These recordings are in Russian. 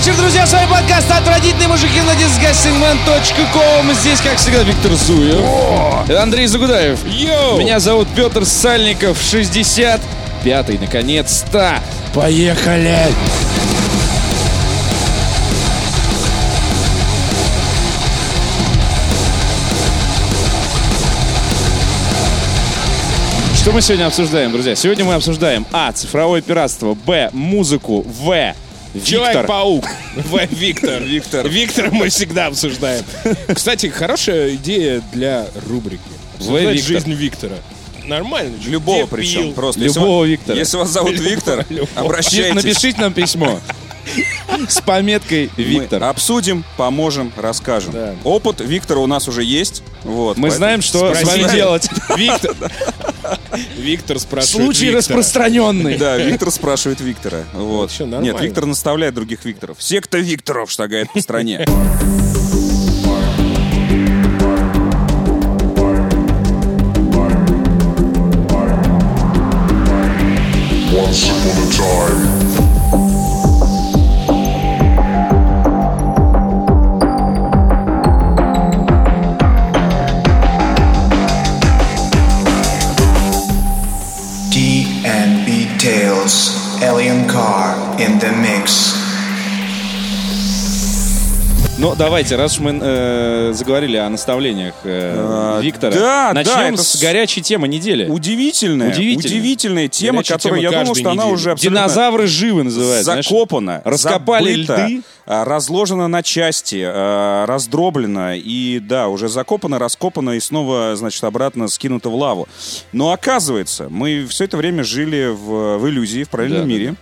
вечер, друзья! С вами подкаст «Отвратительные мужики» на disgustingman.com. Здесь, как всегда, Виктор Зуев. Андрей Загудаев. Йоу! Меня зовут Петр Сальников, 65-й, наконец-то. Поехали! Что мы сегодня обсуждаем, друзья? Сегодня мы обсуждаем А. Цифровое пиратство. Б. Музыку. В. Виктор. Человек-паук. В. Виктор. Виктор. Виктора мы всегда обсуждаем. Кстати, хорошая идея для рубрики. Виктор. жизнь Виктора. Нормально. Любого причем. Просто. Любого если, Виктора. Если вас зовут Виктор, обращайтесь. Напишите нам письмо с пометкой Мы Виктор. обсудим, поможем, расскажем. Да. Опыт Виктора у нас уже есть. Вот, Мы знаем, что с вами делать. Виктор. Виктор спрашивает Случай Виктора. распространенный. Да, Виктор спрашивает Виктора. Вот. Нет, Виктор наставляет других Викторов. Секта Викторов шагает по стране. Once upon a time, давайте, раз уж мы э, заговорили о наставлениях э, А, Виктора, да, начнем да, это с горячей темы недели. Удивительная, Удивительно. удивительная тема, Горячая которая, тема я думал, что она недели. уже абсолютно Динозавры живы называют. знаешь. закопана, Раскопали забыта, льды. а, разложена на части, а, раздроблена и, да, уже закопана, раскопана и снова, значит, обратно скинута в лаву. Но оказывается, мы все это время жили в, в иллюзии, в параллельном Да, да, мире.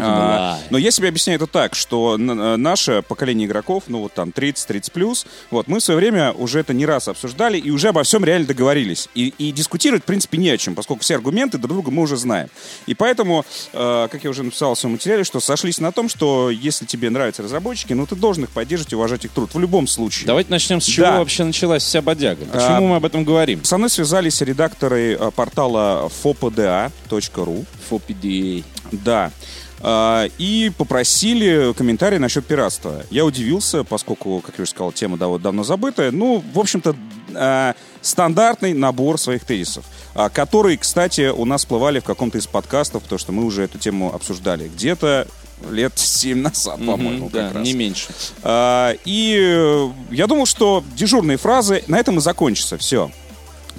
А, но я себе объясняю это так, что э, наше поколение игроков, ну вот там 30-30 плюс, вот мы в свое время уже это не раз обсуждали и уже обо всем реально договорились. И, и дискутировать, в принципе, не о чем, поскольку все аргументы друг друга мы уже знаем. И поэтому, э, как я уже написал в своем материале, что сошлись на том, что если тебе нравятся разработчики, ну ты должен их поддерживать и уважать их труд в любом случае. Давайте начнем с чего Да. вообще началась вся бодяга. Почему А, мы об этом говорим? Со мной связались редакторы э, портала fopda.ru. FOPDA. Да. А, И попросили комментарий насчет пиратства. Я удивился, поскольку, как я уже сказал, тема дав- давно забытая. Ну, в общем-то, а, стандартный набор своих тезисов, а, которые, кстати, у нас всплывали в каком-то из подкастов, потому что мы уже эту тему обсуждали. Где-то лет 7 назад, по-моему, да, как раз. не меньше. А, И э, я думал, что дежурные фразы на этом и закончатся. Все.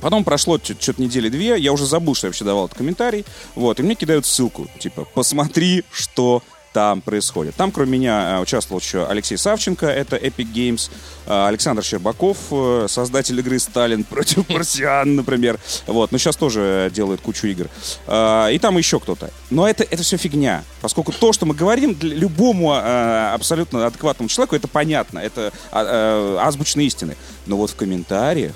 Потом прошло что-то недели две, я уже забыл, что я вообще давал этот комментарий. Вот, и мне кидают ссылку, типа, посмотри, что там происходит. Там, кроме меня, э, участвовал еще Алексей Савченко, это Epic Games, э, Александр Щербаков, э, создатель игры «Сталин против марсиан», например. Вот, но сейчас тоже делает кучу игр. И там еще кто-то. Но это, это все фигня, поскольку то, что мы говорим, для любому абсолютно адекватному человеку, это понятно, это а, азбучные истины. Но вот в комментариях,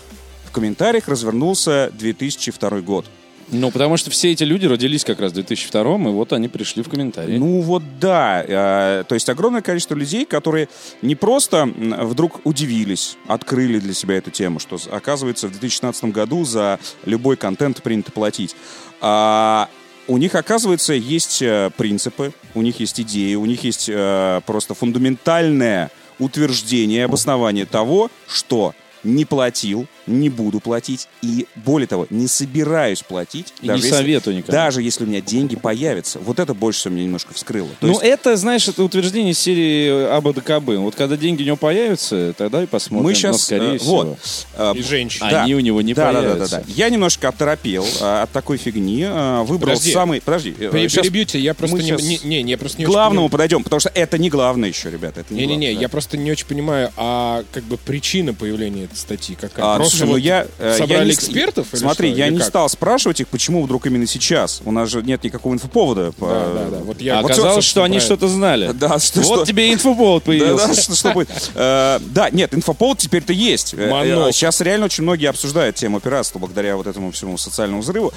комментариях развернулся 2002 год. Ну, потому что все эти люди родились как раз в 2002 и вот они пришли в комментарии. Ну вот да, э, то есть огромное количество людей, которые не просто вдруг удивились, открыли для себя эту тему, что оказывается в 2016 году за любой контент принято платить. А у них, оказывается, есть э, принципы, у них есть идеи, у них есть э, просто фундаментальное утверждение, обоснование того, что не платил, не буду платить и, более того, не собираюсь платить. И не если- советую никому. Даже если у меня деньги появятся. Вот это больше всего меня немножко вскрыло. То ну, есть это, знаешь, это утверждение серии АБДКБ. Вот когда деньги у него появятся, тогда и посмотрим. мы Но, сейчас... скорее э, всего. вот. э, И женщин. А Они у него не да, да, да, да, появятся. да. Я немножко оторопел э, от такой фигни. э, Выбрал Подожди. самый... Подожди. Перебью тебя, я просто мы не, щас не, не, не, я просто не главному подойдем, потому что это не главное еще, ребята. Не Не-не-не, главное, я да. просто не очень понимаю, а как бы причина появления статьи какая? А, просто слушай, ну вот я, э, я собрали не- экспертов? или Смотри, что? я Или не как? стал спрашивать их, почему вдруг именно сейчас. У нас же нет никакого инфоповода. по- Да, да, да. Вот я А вот оказалось, всё, что они что-то знали. Да, что, вот что- тебе инфоповод Да, появился. да, что, что будет. Э, Да, нет, инфоповод теперь-то есть. Э, Сейчас реально очень многие обсуждают тему пиратства благодаря вот этому всему социальному взрыву.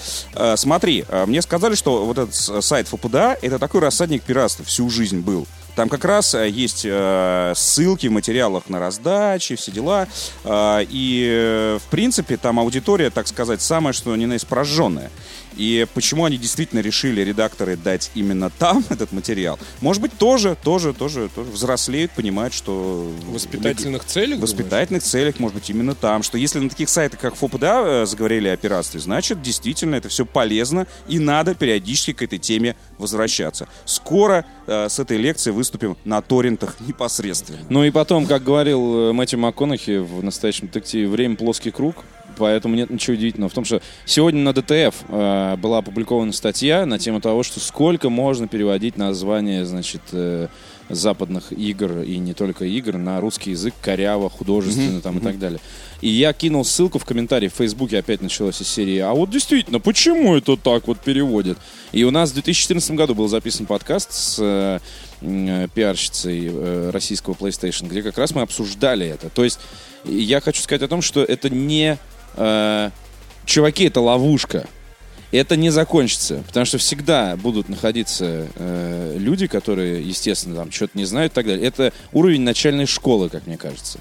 Смотри, мне сказали, что вот этот сайт ФПДА это такой рассадник пиратства всю жизнь был. Там как раз э, есть э, ссылки в материалах на раздачи, все дела. Э, и, в принципе, там аудитория, так сказать, самая, что ни на есть прожженная. И почему они действительно решили, редакторы, дать именно там этот материал? Может быть, тоже, тоже, тоже, тоже взрослеют, понимают, что... В воспитательных целях, В воспитательных целях, может быть, именно там. Что если на таких сайтах, как ФОПДА, э, заговорили о пиратстве, значит, действительно, это все полезно, и надо периодически к этой теме возвращаться. Скоро э, с этой лекцией выступим на торрентах непосредственно. Ну и потом, как говорил э, Мэтью МакКонахи в настоящем детективе, время плоский круг. Поэтому нет ничего удивительного в том, что сегодня на ДТФ э, была опубликована статья на тему того, что сколько можно переводить название, значит, э, западных игр и не только игр на русский язык коряво, художественно там и так далее. И я кинул ссылку в комментарии в Фейсбуке, опять началась из серии «А вот действительно, почему это так вот переводят?» И у нас в 2014 году был записан подкаст с э, э, пиарщицей э, российского PlayStation, где как раз мы обсуждали это. То есть я хочу сказать о том, что это не... э, чуваки, это ловушка. Это не закончится, потому что всегда будут находиться э, люди, которые, естественно, там что-то не знают и так далее. Это уровень начальной школы, как мне кажется.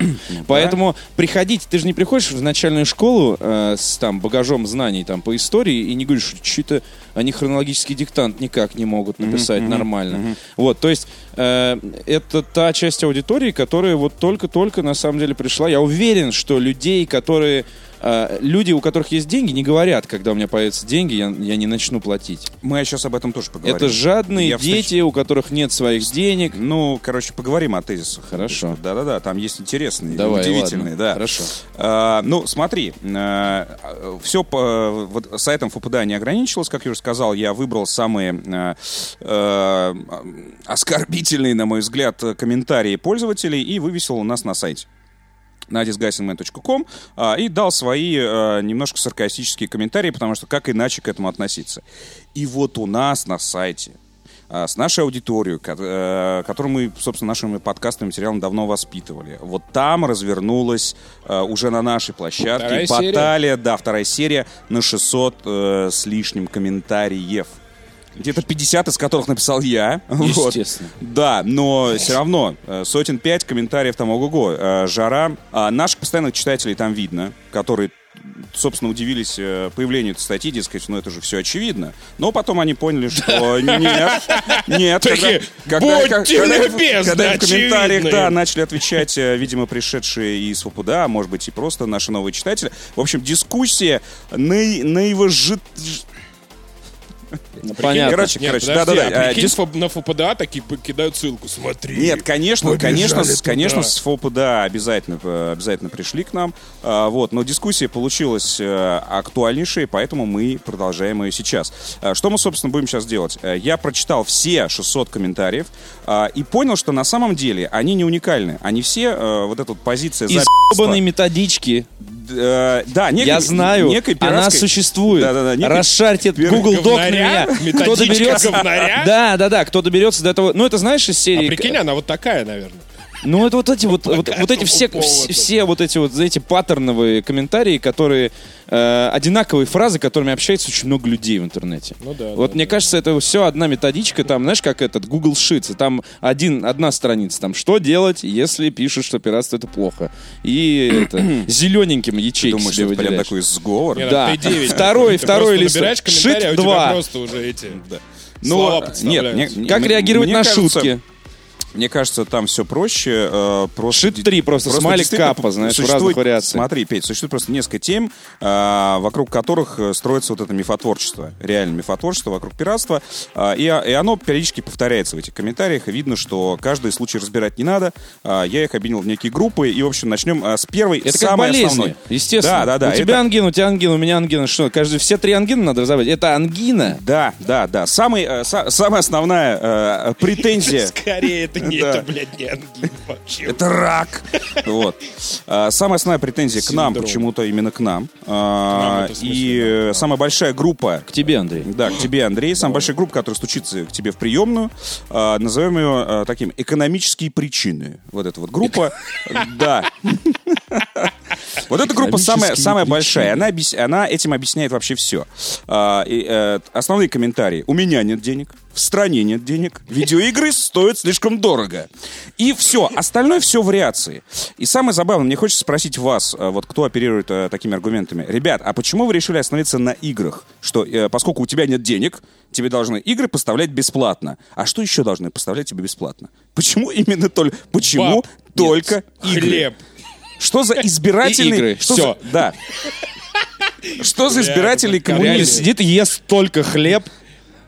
Поэтому приходить, ты же не приходишь в начальную школу э, с там багажом знаний там по истории и не говоришь, что-то они хронологический диктант никак не могут написать нормально. Вот, то есть э, это та часть аудитории, которая вот только-только на самом деле пришла. Я уверен, что людей, которые э, люди, у которых есть деньги, не говорят, когда у меня появятся деньги, я, я не начну платить. Мы сейчас об этом тоже поговорим. Это жадные Я встреч- дети, у которых нет своих денег. Ну, короче, поговорим о тезисах. Хорошо. Да-да-да, там есть интересные, Давай, удивительные, ладно. да. Хорошо. А, ну, смотри, все по вот, сайтом ФПДА не ограничилось, как я уже сказал, я выбрал самые э, э, оскорбительные, на мой взгляд, комментарии пользователей и вывесил у нас на сайте на disgustingman.com а, и дал свои э, немножко саркастические комментарии, потому что как иначе к этому относиться. И вот у нас на сайте а, с нашей аудиторией, э, которую мы, собственно, нашими подкастными материалом давно воспитывали. Вот там развернулась э, уже на нашей площадке Вторая серия? баталия, да, вторая серия на 600 э, с лишним комментариев. Где-то 50 из которых написал я. Вот. Естественно. Да, но все равно э, сотен пять комментариев там ого-го. Э, Жара. А наших постоянных читателей там видно, которые собственно, удивились э, появлению этой статьи, дескать, ну это же все очевидно. Но потом они поняли, что нет, нет. Такие, когда- когда- «Будьте когда- любезны, Когда в комментариях, да, им». начали отвечать, видимо, пришедшие из ФПДА, а может быть, и просто наши новые читатели. В общем, дискуссия наи- наивожит... Понятно. Короче, Нет, короче, подожди, да-да-да. а э, прикинь, дис- на ФПДА такие кидают ссылку. Смотри. Нет, конечно, Побежали конечно, туда. конечно, с ФОПДА обязательно, э, обязательно пришли к нам. А, Вот, но дискуссия получилась э, актуальнейшей, поэтому мы продолжаем ее сейчас. А, Что мы, собственно, будем сейчас делать? Э, Я прочитал все 600 комментариев а, и понял, что на самом деле они не уникальны. Они все, э, вот эта вот позиция Из методички. Э, Да, некой- Я знаю, некой она пиратской- существует. Да-да-да, некой- Расшарьте пир- Google Doc на меня. Кто доберется... Да, да, да, кто доберется до того... Ну, это знаешь из А серии... прикинь, она вот такая, наверное. Ну, это вот эти вот, вот, вот эти все, все, вот эти вот, знаете, паттерновые комментарии, которые э, одинаковые фразы, которыми общается очень много людей в интернете. Ну да, Вот да, мне кажется, это все одна методичка, там, знаешь, как этот Google Sheets, и там один, одна страница, там, что делать, если пишут, что пиратство это плохо. И это, зелененьким ячейки Думаешь, себе это прям такой сговор? Не, Да. там P9. Второй- Ты второй лист. а Шит два. просто уже эти Ну, слова нет, Как мне- реагировать мне на кажется, шутки? Мне кажется, там все проще. э, просто Шит три просто, смайлик действительно капа, знаешь, в разных вариациях. Смотри, Петь, существует просто несколько тем, э, вокруг которых э, строится вот это мифотворчество. Реально мифотворчество вокруг пиратства. Э, и, и оно периодически повторяется в этих комментариях. И видно, что каждый случай разбирать не надо. Э, я их объединил в некие группы. И, в общем, начнем э, с первой, Это как самой болезни, основной. естественно. Да, да, да. У тебя это- ангина, у тебя ангина, у меня ангина. Что, каждый, все три ангины надо разобрать? Это ангина. Да, да, да. Самый, э, са- самая основная э, претензия... Скорее, это не это, блядь, не ангина вообще. Это рак. Вот. А, Самая основная претензия к нам, почему-то именно к нам. А, И самая большая группа К тебе, Андрей. да, к тебе, Андрей. Самая большая группа, которая стучится к тебе в приемную. а, назовем ее таким экономические причины. Вот эта вот группа. Да. Вот эта группа самая, самая большая. Она, объяс- она этим объясняет вообще все. основные комментарии. У меня нет денег. В стране нет денег. Видеоигры стоят слишком дорого. И все. Остальное все вариации. И самое забавное, мне хочется спросить вас, э, вот кто оперирует э, такими аргументами. Ребят, а почему вы решили остановиться на играх? Что э, поскольку у тебя нет денег, тебе должны игры поставлять бесплатно. А что еще должны поставлять тебе бесплатно? Почему именно только... Почему Баб. только игры? Хлеб. Что за избирательный... игры. Что Всё. за- Да. Что за. Реально коммунизм? сидит и ест только хлеб,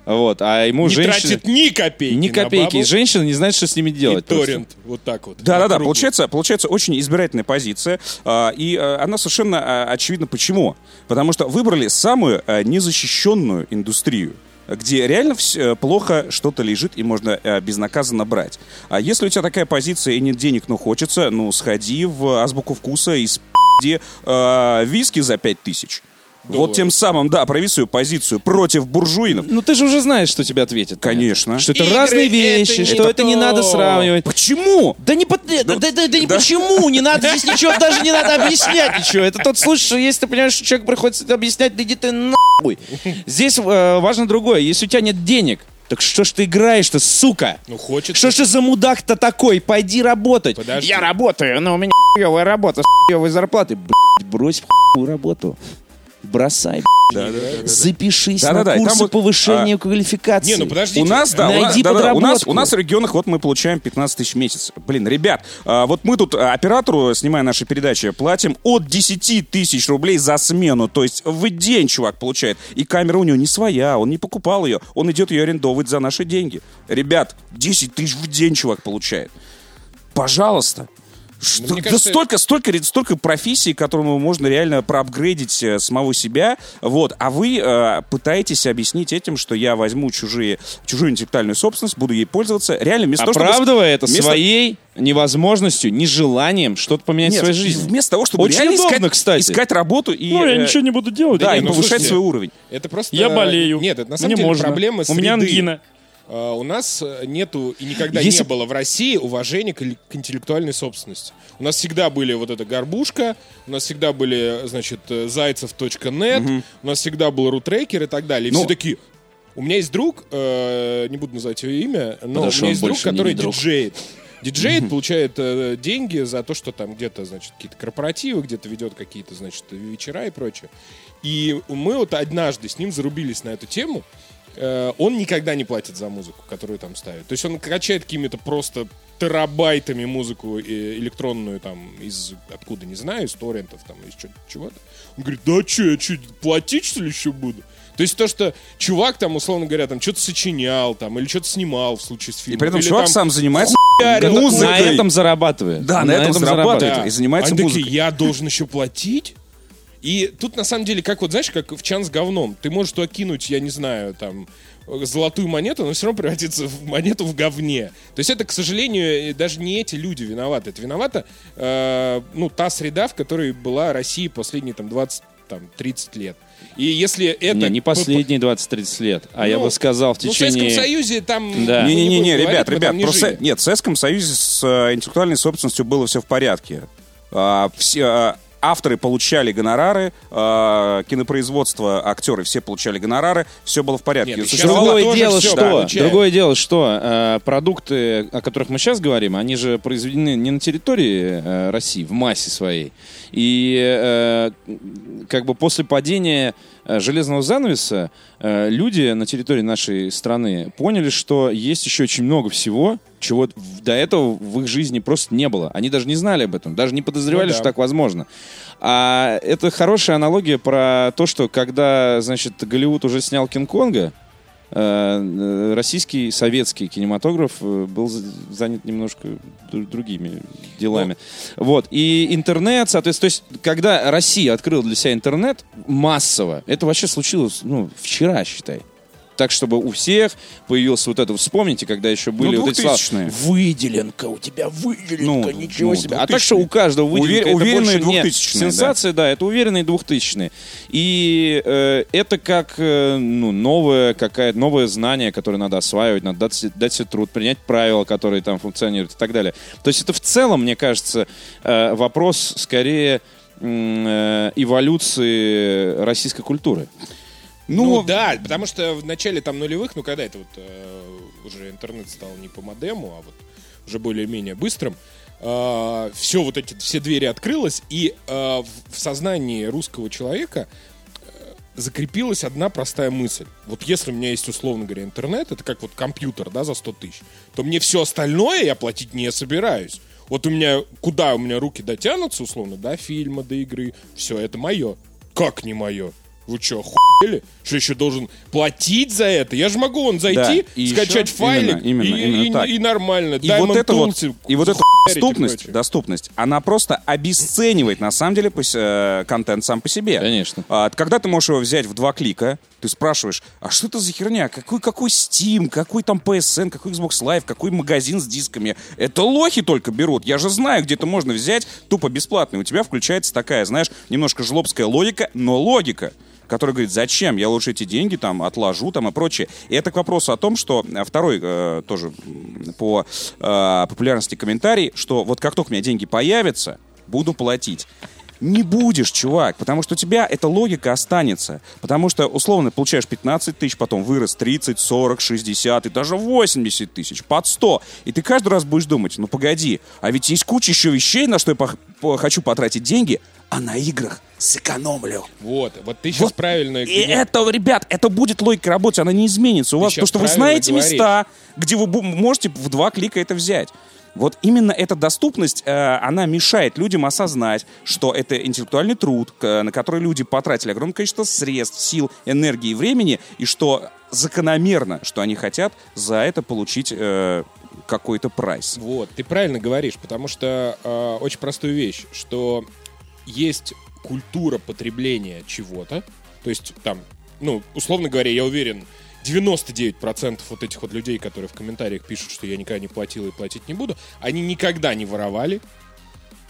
вот, а ему Не женщина... тратит ни копейки Ни копейки. И женщина не знает, что с ними и делать. просто. торрент. Вот так вот. Да-да-да, Округлый. получается, получается очень избирательная позиция, а, и а, она совершенно а, очевидна почему. Потому что выбрали самую незащищенную индустрию где реально э, плохо что-то лежит и можно э, безнаказанно брать. А если у тебя такая позиция и нет денег, но хочется, ну, сходи в азбуку вкуса и спи э, виски за пять тысяч. Вот тем самым, да, прояви свою позицию против буржуинов. Ну ты же уже знаешь, что тебе ответят. Конечно. Что это Игры разные это вещи, не что это не то. надо сравнивать. Почему? Да не, под- да, да, да, да не почему, не надо здесь ничего, даже не надо объяснять ничего. Это тот случай, что если ты понимаешь, что человек приходится объяснять, да иди ты нахуй. Здесь э, важно другое. Если у тебя нет денег, так что ж ты играешь-то, сука? Ну, хочется. Что ж ты за мудак-то такой? Пойди работать. Подожди. Я работаю, но у меня хуевая работа с хуевой зарплатой. Блядь, брось хуевую работу. Бросай, блядь. Запишись Да-да-да, на там курсы вот, повышения а, квалификации. Не, ну подождите. У нас, да, у нас, Найди да, да, у, нас, у нас в регионах вот мы получаем 15 тысяч в месяц. Блин, ребят, а, вот мы тут а, оператору, снимая наши передачи, платим от 10 тысяч рублей за смену. То есть в день чувак получает. И камера у него не своя, он не покупал ее. Он идет ее арендовывать за наши деньги. Ребят, 10 тысяч в день чувак получает. Пожалуйста. Что, мне да кажется, столько, столько, ре- столько профессий, которому можно реально проапгрейдить э, самого себя, вот, а вы э, пытаетесь объяснить этим, что я возьму чужие, чужую интеллектуальную собственность, буду ей пользоваться, реально вместо того, чтобы... Оправдывая это вместо- своей невозможностью, нежеланием что-то поменять Нет, в своей жизни. вместо того, чтобы Очень реально удобно, искать, кстати. искать работу и... Ну, я э, ничего не буду делать. Да, и ну, повышать слушайте, свой уровень. Это просто... Я болею. Нет, это на самом Мне деле можно. проблема У меня среды. ангина. А, У нас э, нету и никогда Если- не было в России уважения к, к интеллектуальной собственности. У нас всегда были вот эта горбушка, у нас всегда были, значит, э, зайцев.нет, у нас всегда был рутрекер и так далее. И Ну- все такие... У меня есть друг, э, не буду называть его имя, но Потому у меня есть друг, который друг. диджеет. Диджеет получает э, деньги за то, что там где-то, значит, какие-то корпоративы, где-то ведет какие-то, значит, вечера и прочее. И мы вот однажды с ним зарубились на эту тему. Э, он никогда не платит за музыку, которую там ставит. То есть он качает какими-то просто терабайтами музыку э, электронную там из откуда не знаю, из торрентов там из чего-то. Он говорит, да что, я что, платить что ли еще буду? То есть то, что чувак там, условно говоря, там что-то сочинял там или что-то снимал в случае с И фильмом. при этом или чувак там сам занимается хуярил На музыкой. этом зарабатывает. Да, на этом зарабатывает. Да. и занимается Они музыкой. такие, я должен еще платить? И тут, на самом деле, как вот, знаешь, как в чан с говном. Ты можешь туда кинуть, я не знаю, там, золотую монету, но все равно превратится в монету в говне. То есть это, к сожалению, даже не эти люди виноваты. Это виновата, э, ну, та среда, в которой была Россия последние, там, 20, там, 30 лет. И если это... Не, не последние 20-30 лет, а я Ну, бы сказал в Ну, в Советском течение... Союзе там... Да. мы Не-не-не, будем ребят, говорить, ребят, там не просто жили. нет, в Советском Союзе с э, интеллектуальной собственностью было все в порядке. А, все, а, авторы получали гонорары, а, кинопроизводство, актеры все получали гонорары, все было в порядке. Нет, Другое тоже дело, всё что, получает. другое дело, что э, продукты, о которых мы сейчас говорим, они же произведены не на территории э, России, в массе своей. И э, как бы после падения э, железного занавеса э, люди на территории нашей страны поняли, что есть еще очень много всего, чего до этого в их жизни просто не было. Они даже не знали об этом, даже не подозревали, Ну да. что так возможно. А это хорошая аналогия про то, что когда, значит, Голливуд уже снял Кинг-Конга, э, э, российский советский кинематограф э, был за- занят немножко дру- другими делами. Вот. И интернет, соответственно, то есть, когда Россия открыла для себя интернет массово, это вообще случилось, ну, вчера, считай. Так, чтобы у всех появилось вот это, вспомните, когда еще были Ну, вот эти слова, 2000-е. выделенка, у тебя выделенка, Ну, ничего ну, себе. А так что 2000-е. у каждого выделенка, Увер- это уверенные больше не 2000-е, да. сенсация, да, это уверенные двухтысячные. И э, это как э, ну, новое, какая-то новое знание, которое надо осваивать, надо дать, дать себе труд, принять правила, которые там функционируют и так далее. То есть это в целом, мне кажется, э, вопрос скорее э, эволюции российской культуры. Ну, да, потому что в начале там нулевых, ну когда это вот э, уже интернет стал не по модему, а вот уже более-менее быстрым, все вот эти все двери открылось, и э, в, сознании русского человека э, закрепилась одна простая мысль. Вот если у меня есть, условно говоря, интернет, это как вот компьютер, да, за 100 тысяч, то мне все остальное я платить не собираюсь. Вот у меня, куда у меня руки дотянутся, условно, до фильма, до игры, все, это мое. Как не мое? Вы что, охуели? Что еще должен платить за это? Я же могу он зайти, Да, и скачать еще- файлик именно, именно, и, именно и- так. и нормально. И Diamond вот, это вот, и вот эта доступность, доступность, она просто обесценивает, на самом деле, пос- э, контент сам по себе. Конечно. А, когда ты можешь его взять в два клика, ты спрашиваешь, а что это за херня? Какой, какой Steam, какой там PSN, какой Xbox Live, какой магазин с дисками? Это лохи только берут. Я же знаю, где это можно взять тупо бесплатно. И у тебя включается такая, знаешь, немножко жлобская логика, но логика который говорит, зачем, я лучше эти деньги там отложу там и прочее. И это к вопросу о том, что э, второй э, тоже по э, популярности комментарий, что вот как только у меня деньги появятся, буду платить. Не будешь, чувак, потому что у тебя эта логика останется. Потому что, условно, получаешь 15 тысяч, потом вырос 30, 40, 60 и даже 80 тысяч, под 100. И ты каждый раз будешь думать, ну погоди, а ведь есть куча еще вещей, на что я хочу потратить деньги, а на играх сэкономлю. Вот, вот ты сейчас Вот. правильно... И это, ребят, это будет логика работы, она не изменится у вас, потому щас что вы знаете говоришь. места, где вы можете в два клика это взять. Вот именно эта доступность, э, она мешает людям осознать, что это интеллектуальный труд, на который люди потратили огромное количество средств, сил, энергии и времени, и что закономерно, что они хотят за это получить э, какой-то прайс. Вот, ты правильно говоришь, потому что э, очень простую вещь, что есть культура потребления чего-то, то есть там, ну, условно говоря, я уверен, 99% вот этих вот людей, которые в комментариях пишут, что я никогда не платил и платить не буду, они никогда не воровали,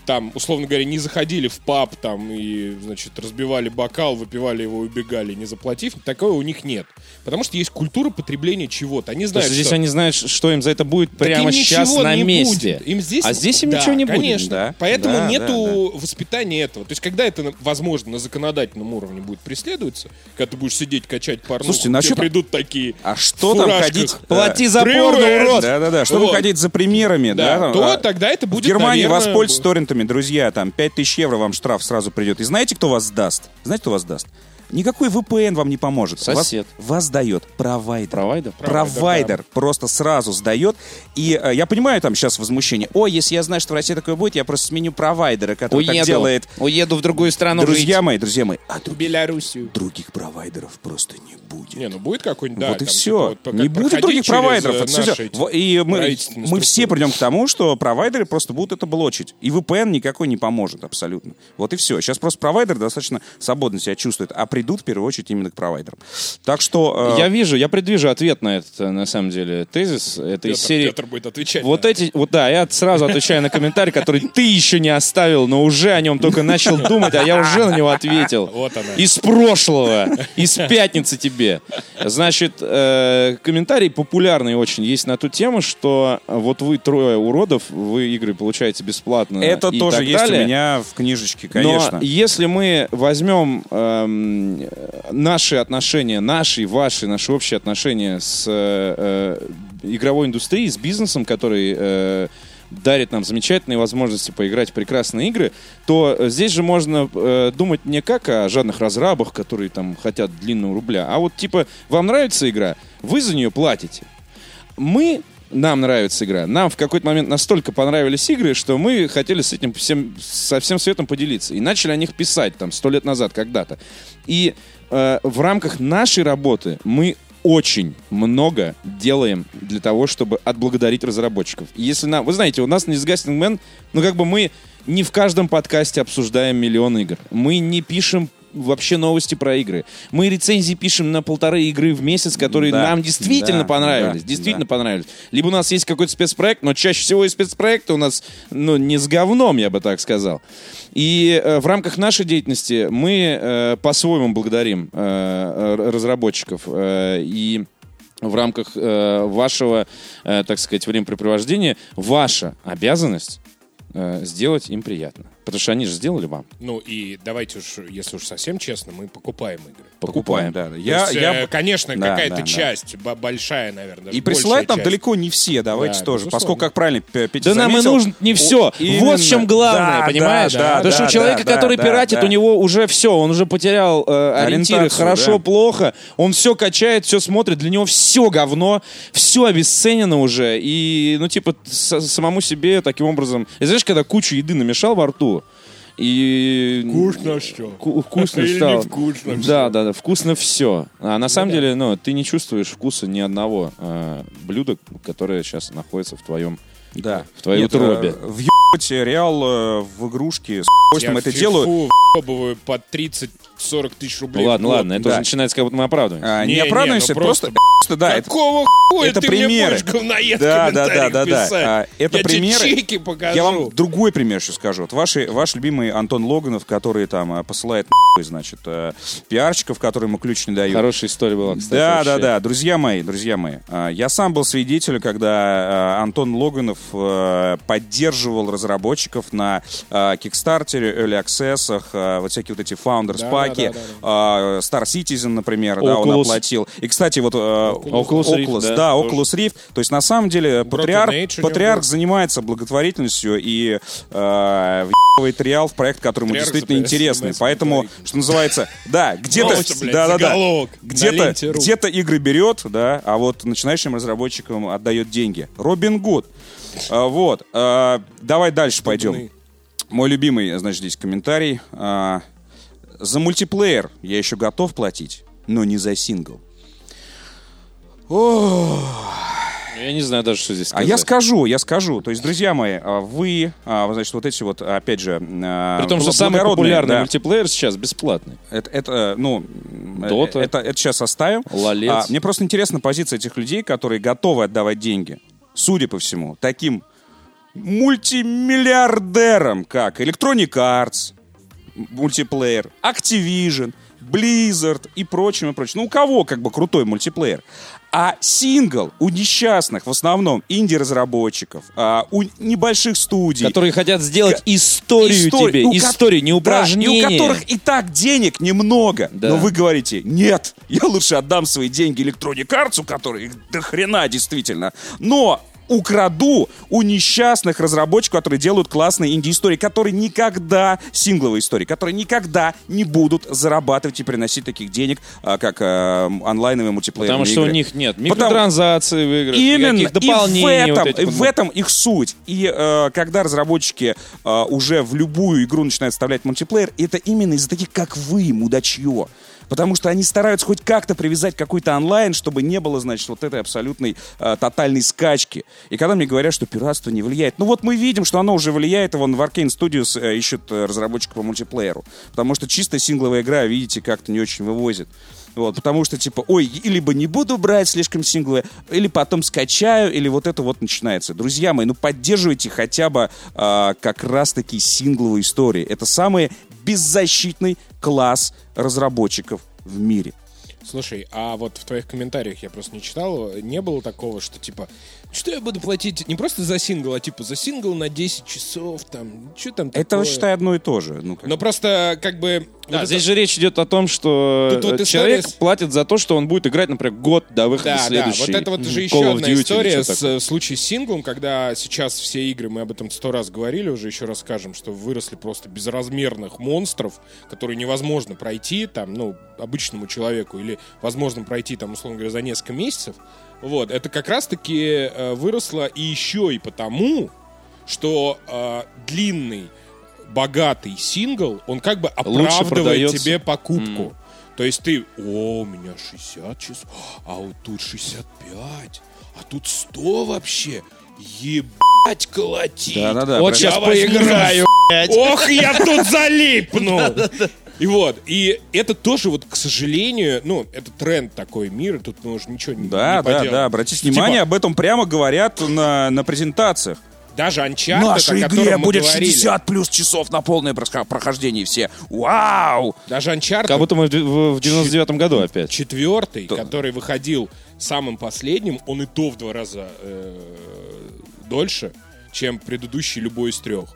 там, условно говоря, не заходили в паб там и, значит, разбивали бокал, выпивали его, убегали, не заплатив, такого у них нет. Потому что есть культура потребления чего-то. Они То знают, есть здесь что... они знают, что им за это будет Так прямо сейчас на месте. будет. Им здесь, а здесь им Да, ничего не будет. конечно. да. Поэтому Да, нету воспитания этого. То есть, когда это, возможно, на законодательном уровне будет преследоваться, когда ты будешь сидеть, качать порнуху, Слушайте, к ну а тебе что придут такие А что там ходить? Плати за порно, урод! Да-да-да, что Вот. там ходить за примерами, да? Да, то а, тогда это будет, В Германии наверное, воспользуйтесь торрентами, друзья, там 5000 евро вам штраф сразу придет. И знаете, кто вас сдаст? Знаете, кто вас даст? Никакой VPN вам не поможет. Сосед. Вас, вас дает провайдер. Провайдер? Провайдер просто сразу сдает. И э, я понимаю там сейчас возмущение. Ой, если я знаю, что в России такое будет, я просто сменю провайдера, который так делает. уеду в другую страну Друзья мои, друзья мои, а друг- Белоруссию. других провайдеров просто не будет. Не, ну будет какой-нибудь, да. вот и там, все. типа, вот, не будет других провайдеров. э, Это Во- И мы, мы все придем к тому, что провайдеры просто будут это блочить. И VPN никакой не поможет абсолютно. Вот и все. Сейчас просто провайдер достаточно свободно себя чувствует, а придут в первую очередь именно к провайдерам. Так что... э, Я вижу, я предвижу ответ на этот, на самом деле, тезис. Это из Петр, серии... Петр будет отвечать. Вот на эти, вот да, я сразу отвечаю на комментарий, который ты еще не оставил, но уже о нем только начал думать, а я уже на него ответил. Вот она. Из прошлого, из пятницы тебе. Значит, э, комментарий популярный очень есть на ту тему, что вот вы трое уродов, вы игры получаете бесплатно. Это и тоже так есть далее. у меня в книжечке, конечно. Но если мы возьмем эм, наши отношения, наши, ваши, наши общие отношения с э, э, игровой индустрией, с бизнесом, который э, дарит нам замечательные возможности поиграть в прекрасные игры, то э, здесь же можно э, думать не как о жадных разрабах, которые там хотят длинного рубля, а вот типа вам нравится игра, вы за нее платите. Мы нам нравится игра. Нам в какой-то момент настолько понравились игры, что мы хотели с этим всем, со всем светом поделиться. И начали о них писать там сто лет назад когда-то. И э, в рамках нашей работы мы очень много делаем для того, чтобы отблагодарить разработчиков. Если нам, вы знаете, у нас на Disgusting Man, ну как бы мы не в каждом подкасте обсуждаем миллион игр. Мы не пишем вообще новости про игры. Мы рецензии пишем на полторы игры в месяц, которые Да, нам действительно да, понравились. да, действительно да. понравились. Либо у нас есть какой-то спецпроект, но чаще всего и спецпроекты у нас, ну, не с говном, я бы так сказал. И э, в рамках нашей деятельности мы э, по-своему благодарим э, разработчиков. э, и в рамках э, вашего, э, так сказать, времяпрепровождения, ваша обязанность э, сделать им приятно. Потому что они же сделали вам. Ну и давайте уж, если уж совсем честно, мы покупаем игры. Покупаем, да. да. То Я, есть, я... э, конечно, Да, какая-то да, да. часть, бо- большая, наверное. И присылают нам часть. далеко не все, давайте Да, тоже. безусловно. Поскольку, как правильно Петя Да нам и нужно не все. Вот именно. в чем главное, Да, понимаешь? да, да, Потому что да, у человека, да, который да, пиратит, да. у него уже все, он уже потерял э, ориентиры, хорошо, да. плохо, он все качает, все смотрит, для него все говно, все обесценено уже, и, ну, типа, самому себе таким образом... И знаешь, когда кучу еды намешал во рту, и... Вкусно? Ку- вкусно стало. Да, да, да, вкусно все. А на самом деле, ну, ты не чувствуешь вкуса ни одного э, блюда, которое сейчас находится в твоем Да. В твоей Нет, утробе. э, Въебать Реал э, в игрушки с Я это фифу делаю. въебываю по 30-40 тысяч рублей. Ну в ладно, ладно, это да. уже начинается, как будто мы оправдываемся. А, Не, не не, оправдываемся, ну это просто, просто, да, это, Какого хуя это ты примеры. мне будешь говноед Да, в да, да, да, да. А, это Я примеры. тебе чеки покажу. Я вам другой пример сейчас скажу. Вот ваш, ваш любимый Антон Логанов, который там э, посылает нахуй, значит, пиарщиков, которым ему ключ не дают. Хорошая история была, кстати. Да, вообще. да, да, друзья мои, друзья мои. Я сам был свидетелем, когда Антон Логанов поддерживал разработчиков на Kickstarter, Early Access, а, вот всякие вот эти Founders Да, паки, да, да, а, Star Citizen, например, да, он Oculus. оплатил. И, кстати, вот э, Oculus Rift, да, да. Oculus Rift. То есть, на самом деле, Broken патриарх, патриарх занимается благотворительностью и э, въебывает Реал в проект, который ему действительно интересный. Поэтому, что называется, да, где-то, да, да, да, где-то, где-то игры берет, да, а вот начинающим разработчикам отдает деньги. Робин Гуд. А, Вот. а, Давай дальше пойдем. Мой любимый, значит, здесь комментарий. А, За мультиплеер я еще готов платить, но не за сингл. Я не знаю даже, что здесь А сказать. я скажу, я скажу. То есть, друзья мои, а, вы, а, значит, вот эти вот, опять же... а, При том, что самый популярный да, мультиплеер сейчас бесплатный. Это, это, ну, Дота. э, это, это сейчас оставим. Лолец. А, мне просто интересна позиция этих людей, которые готовы отдавать деньги. Судя по всему, таким мультимиллиардерам, как Electronic Arts, мультиплеер, Activision, Blizzard и прочим, и прочим. Ну, у кого как бы крутой мультиплеер? А сингл у несчастных, в основном, инди-разработчиков, а, у небольших студий, Которые хотят сделать историю Историю, тебе. у ко- Историю, не Да, упражнение. и у которых и так денег немного. Да. Но вы говорите, нет, я лучше отдам свои деньги Electronic Arts, у которых их до хрена действительно. Но украду у несчастных разработчиков, которые делают классные инди-истории, которые никогда, сингловые истории, которые никогда не будут зарабатывать и приносить таких денег, а, как э, онлайновые мультиплеерные Потому что у игры. них нет Потому- микротранзакций в играх, Именно, никаких и в дополнений. этом, вот этих в этом их суть. И э, когда разработчики э, уже в любую игру начинают вставлять мультиплеер, это именно из-за таких, как вы, мудачье. Потому что они стараются хоть как-то привязать какой-то онлайн, чтобы не было, значит, вот этой абсолютной э, тотальной скачки. И когда мне говорят, что пиратство не влияет, ну вот мы видим, что оно уже влияет, и вон в Arkane Studios э, ищут э, разработчика по мультиплееру. Потому что чисто сингловая игра, видите, как-то не очень вывозит. Вот, потому что, типа, ой, либо не буду брать слишком сингловые, или потом скачаю, или вот это вот начинается. Друзья мои, ну поддерживайте хотя бы а, как раз-таки сингловые истории. Это самый беззащитный класс разработчиков в мире. Слушай, а вот в твоих комментариях я просто не читал, не было такого, что типа, что я буду платить не просто за сингл, а типа за сингл на 10 часов, там, что там Это, такое? считай, одно и то же. Ну, как- Но просто как бы... Да, вот здесь это- же речь идет о том, что Тут вот э, человек история платит за то, что он будет играть, например, год до выхода Да, да, следующей. вот это вот уже еще одна Duty история с такое. э, случаем с синглом, когда сейчас все игры, мы об этом сто раз говорили, уже еще раз скажем, что выросли просто безразмерных монстров, которые невозможно пройти там, ну, обычному человеку, или возможно пройти там, условно говоря, за несколько месяцев. Вот, это как раз-таки э, выросло и еще и потому, что э, длинный, богатый сингл, он как бы оправдывает тебе покупку. То есть ты, о, у меня 60 часов, а вот тут 65, а тут 100 вообще. Ебать колотить. Да-да-да, Вот про- сейчас Я возьму поиграю. Ох, я тут залипну! И вот, и это тоже вот, к сожалению, ну, это тренд такой мира, тут мы уже ничего не Да, не да, поделаем. да. Обратите Типа, внимание, об этом прямо говорят на, на презентациях. Даже Uncharted, о котором мы говорили, плюс часов на полное прохождение все. Вау! даже Uncharted Как будто мы в в в 99-м году опять. четвертый, который выходил самым последним, он и то в два раза э, дольше, чем предыдущий любой из трех.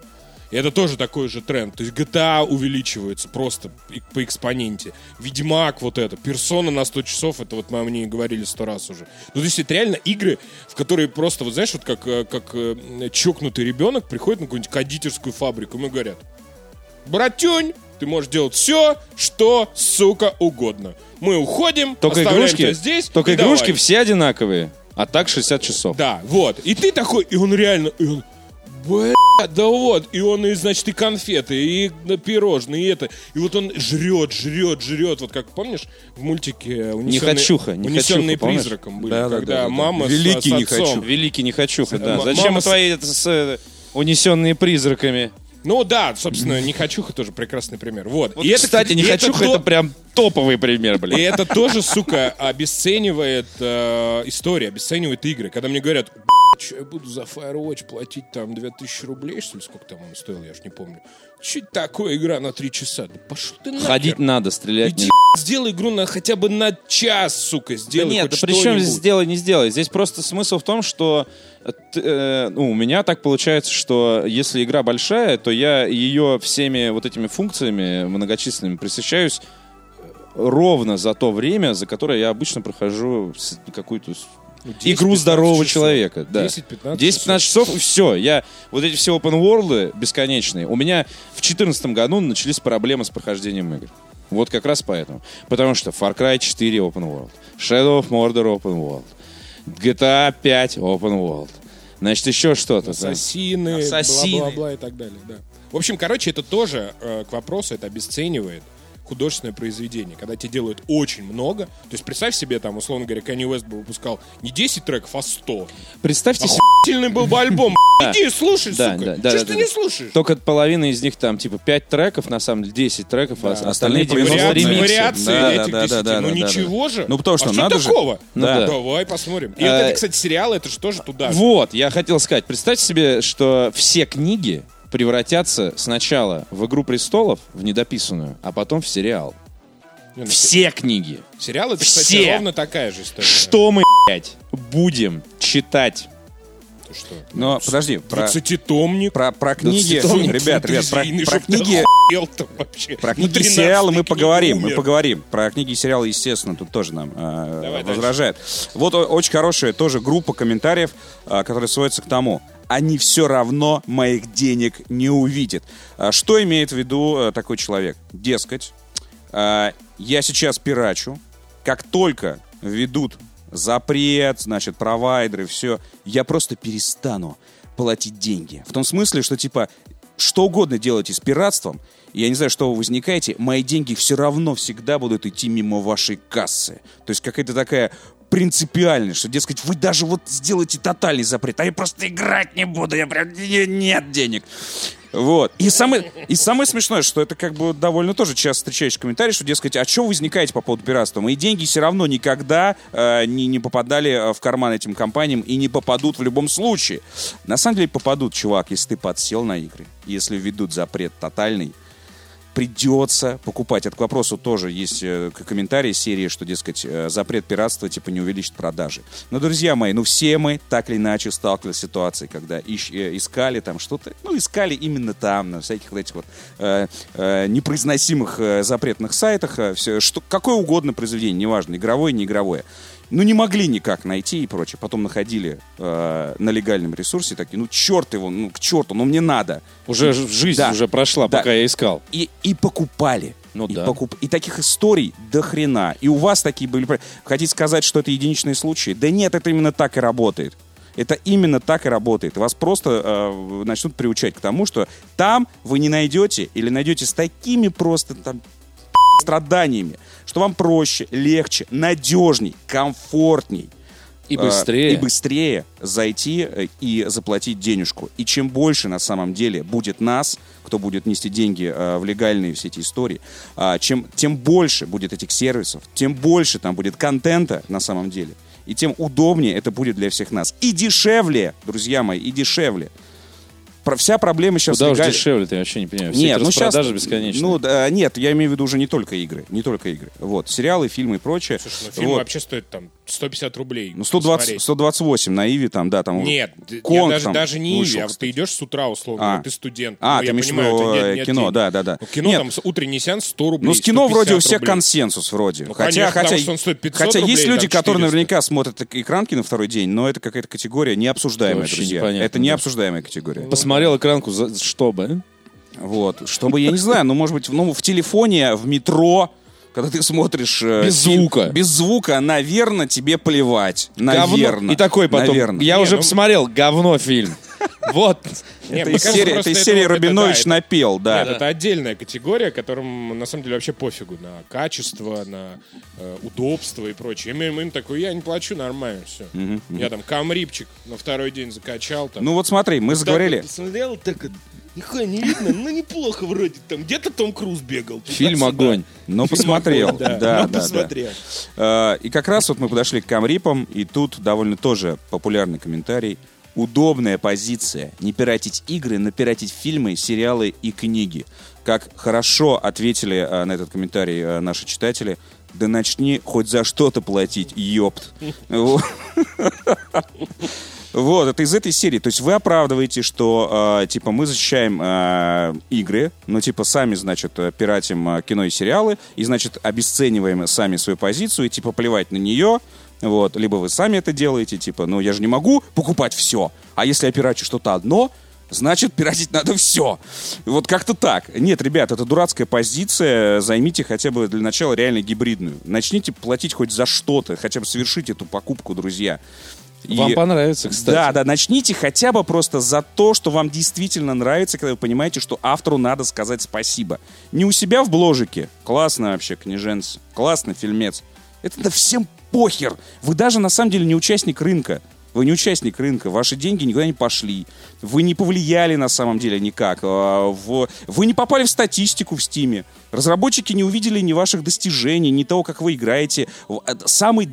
И это тоже такой же тренд. То есть GTA увеличивается просто по экспоненте. Ведьмак вот это. Персона на 100 часов, это вот мы о ней говорили сто раз уже. Ну, то есть это реально игры, в которые просто, вот знаешь, вот как, э, как э, чокнутый ребенок приходит на какую-нибудь кондитерскую фабрику, и ему говорят, братюнь, ты можешь делать все, что, сука, угодно. Мы уходим, Только игрушки, здесь. только игрушки давай». все одинаковые. А так 60 часов. Да, вот. И ты такой, и он реально, и он, бля, да вот. И он, и, значит, и конфеты, и пирожные, и это. И вот он жрет, жрет, жрет. Вот как, помнишь, в мультике «Унесенные, Нехочуха, Нехочуха, «Унесенные помнишь? призраком» были, Да, да, когда да, да, мама с- Великий с, отцом. Нехочуха. Великий не хочу, да. М- Зачем мама с- твои это, с, э, унесенные призраками? Ну да, собственно, Нехочуха тоже прекрасный пример. Вот. Вот, кстати, не и хочу, то- это прям топовый пример, И блин. это тоже, сука, обесценивает э, история, обесценивает игры. Когда мне говорят, что я буду за Firewatch платить там 2000 рублей, что ли, сколько там он стоил, я ж не помню. Это такое игра на 3 часа? Да пошел ты нахер. Ходить надо, стрелять Иди, не сделай игру на хотя бы на час, сука, Да сделай нет, хоть да при чем здесь сделай, не сделай. Здесь просто смысл в том, что э, э, ну, у меня так получается, что если игра большая, то я ее всеми вот этими функциями многочисленными присыщаюсь э, ровно за то время, за которое я обычно прохожу какую-то с- 10-15 игру здорового часов. человека. Да. 10-15 10-15 часов, и все. Я, вот эти все open world бесконечные, у меня в 2014 году начались проблемы с прохождением игр. Вот как раз поэтому. Потому что Far Cry 4 open world, Shadow of Mordor open world, GTA 5 open world. Значит, еще что-то. Ассасины, Ассасины. бла-бла-бла и так далее, да. В общем, короче, это тоже э, к вопросу, это обесценивает художественное произведение, когда тебе делают очень много. То есть представь себе, там, условно говоря, Kanye West бы выпускал не 10 треков, а 100. Представьте себе, Охуительный был бы альбом. Иди, слушай, Да, сука. да, ж ты не слушаешь? только половина из них там, типа, 5 треков, на самом деле 10 треков, а остальные остальные 90 Вариации, ремиксов. вариации этих да, 10. да, да, ну ничего же. Ну, потому что а надо что же. такого? Ну да. Давай посмотрим. И А, вот это, кстати, сериал, это же тоже туда же. Вот, я хотел сказать, представьте себе, что все книги превратятся сначала в «Игру престолов», в недописанную, а потом в сериал. Не, ну, Все книги. Сериал это, кстати, Все. ровно такая же история. Что мы, блядь, будем читать? Ты что? Но подожди, про, 20-томник. про, про книги, ребят, ребят, про, про книги, вообще. про книги и 13 сериалы мы поговорим, мы умер. поговорим. Про книги и сериалы, естественно, тут тоже нам э, Давай возражает. Вот о- очень хорошая тоже группа комментариев, э, которая сводится к тому. Они все равно моих денег не увидят. А Что имеет в виду э, такой человек? Дескать, э, я сейчас пирачу, как только введут запрет, значит, провайдеры, все, я просто перестану платить деньги. В том смысле, что, типа, что угодно делайте с пиратством, я не знаю, что вы возникаете, мои деньги все равно всегда будут идти мимо вашей кассы. То есть какая-то такая принципиальность, что, дескать, вы даже вот сделаете тотальный запрет, а я просто играть не буду, я прям, не- нет денег. Вот. И самое, и самое смешное, что это как бы довольно тоже часто встречающий комментарий, что, дескать, а что возникаете по поводу пиратства? Мои деньги все равно никогда э, не, не попадали э, в карман этим компаниям и не попадут в любом случае. На самом деле попадут, чувак, если ты подсел на игры, если введут запрет тотальный, придется покупать. Это к вопросу тоже есть э, к- комментарий серии, что, дескать, э, запрет пиратства типа не увеличит продажи. Но, друзья мои, ну все мы так или иначе сталкивались с ситуацией, когда ищ- э, искали там что-то, ну искали именно там, на всяких вот этих вот э, э, непроизносимых запретных сайтах, все, что, какое угодно произведение, неважно, игровое, не игровое. Ну, не могли никак найти и прочее. Потом находили э, на легальном ресурсе, такие, ну, черт его, ну, к черту, ну, мне надо. Уже ж- жизнь Да. уже прошла, Да. пока я искал. И, и покупали. Ну и, да. покуп- и таких историй до хрена. И у вас такие были... Хотите сказать, что это единичные случаи? Да нет, это именно так и работает. Это именно так и работает. Вас просто э, начнут приучать к тому, что там вы не найдете или найдете с такими просто там страданиями, что вам проще, легче, надежней, комфортней И э, быстрее. и быстрее зайти э, и заплатить денежку. И чем больше на самом деле будет нас, кто будет нести деньги э, в легальные все эти истории, чем, тем больше будет этих сервисов, тем больше там будет контента на самом деле. И тем удобнее это будет для всех нас. И дешевле, друзья мои, и дешевле. Про- вся проблема сейчас Куда уж легаль- дешевле, ты вообще не понимаю. Все Нет, ну сейчас... бесконечные. Ну, да, нет, я имею в виду уже не только игры. Не только игры. Вот, сериалы, фильмы и прочее. Слушай, ну фильм Вот. вообще стоит там 150 рублей. Ну, 120, посмотреть. 128 на Иви там, да, там... Нет, Конг даже, там даже не вышел, Иви, а вот ты идешь с утра, условно, А. ты студент. А, ну, ты я имеешь в понимаю, виду, у тебя э, нет- нет кино, денег. да, да, да. Ну, кино Нет. там утренний сеанс 100 рублей. Ну, с кино вроде у 150 всех рублей. консенсус вроде. Ну, хотя, конечно, хотя, потому что он стоит 500 хотя есть люди, которые 400. наверняка смотрят экранки на второй день, но это какая-то категория необсуждаемая, Вообще друзья. это да. необсуждаемая категория. Посмотрел экранку, за... чтобы. Вот. Чтобы, я не знаю, ну, может быть, ну, в телефоне, в метро, когда ты смотришь... э, Без фильм- звука. Без звука, наверное, тебе плевать. Говно. Наверное. И такой потом. Наверное. Я Не, уже ну- посмотрел, говно фильм. Вот. Не, Это мне из серии, это из это серии это Рабинович да, это- напел, да. Нет, это отдельная категория, которым на самом деле вообще пофигу на качество, на э, удобство и прочее. Им, им такой, я не плачу, нормально, все. Я там камрипчик на второй день закачал. Там, Ну вот смотри, мы заговорили. Посмотрел, так нихуя не видно, ну неплохо вроде. Там где-то Том Круз бегал. Фильм огонь. Но посмотрел. Да, Да, ну. Э, И как раз вот мы подошли к камрипам, и тут довольно тоже популярный комментарий. Удобная позиция. Не пиратить игры, но пиратить фильмы, сериалы и книги. Как хорошо ответили э, на этот комментарий э, наши читатели. Да начни хоть за что-то платить, ёпт. Вот. Это из этой серии. То есть вы оправдываете, что, э, типа, мы защищаем э, игры, но, типа, сами, значит, пиратим э, кино и сериалы, и, значит, обесцениваем сами свою позицию, и, типа, плевать на нее, вот, либо вы сами это делаете, типа, ну, я же не могу покупать все, а если я пирачу что-то одно, значит, пиратить надо все. Вот как-то так. Нет, ребят, это дурацкая позиция. Займите хотя бы для начала реально гибридную. Начните платить хоть за что-то, хотя бы совершите эту покупку, друзья. И- Вам понравится, кстати. да, да, начните хотя бы просто за то, что вам действительно нравится, когда вы понимаете, что автору надо сказать спасибо. Не у себя в бложике. Классно вообще, книженцы. Классный фильмец. Это да всем похер. Вы даже на самом деле не участник рынка. Вы не участник рынка, ваши деньги никуда не пошли. Вы не повлияли на самом деле никак. А, Вы не попали в статистику в Стиме. Разработчики не увидели ни ваших достижений, ни того, как вы играете. Это Самый.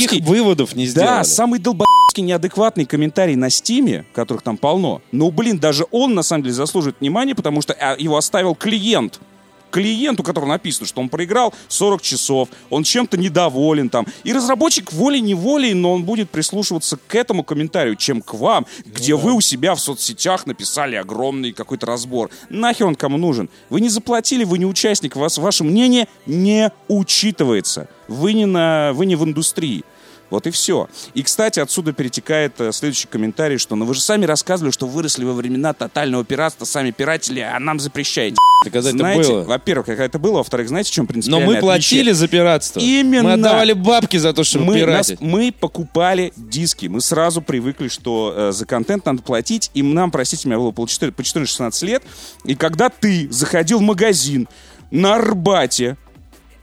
Никаких выводов не сделали. Да, самый долбоебский неадекватный комментарий на Стиме, которых там полно. Ну, блин, даже он на самом деле заслуживает внимания, потому что а, его оставил клиент. Клиент, у которого написано, что он проиграл 40 часов, он чем-то недоволен там. И разработчик волей-неволей, но он будет прислушиваться к этому комментарию, чем к вам, где вы у себя в соцсетях написали огромный какой-то разбор. Нахер он кому нужен? Вы не заплатили, вы не участник, вас, ваше мнение не учитывается. Вы не, на, вы не в индустрии. Вот и все. И, кстати, отсюда перетекает э, следующий комментарий, что ну вы же сами рассказывали, что выросли во времена тотального пиратства, сами пиратели, а нам запрещаете. Так когда это знаете, было? во-первых, как это было, во-вторых, знаете, в чем Но принципиальное мы платили отличие? за пиратство. Именно. Мы отдавали бабки за то, чтобы мы, нас- мы покупали диски. Мы сразу привыкли, что э, за контент надо платить. И нам, простите меня, было по 4 по 14-16 лет. И когда ты заходил в магазин на Арбате,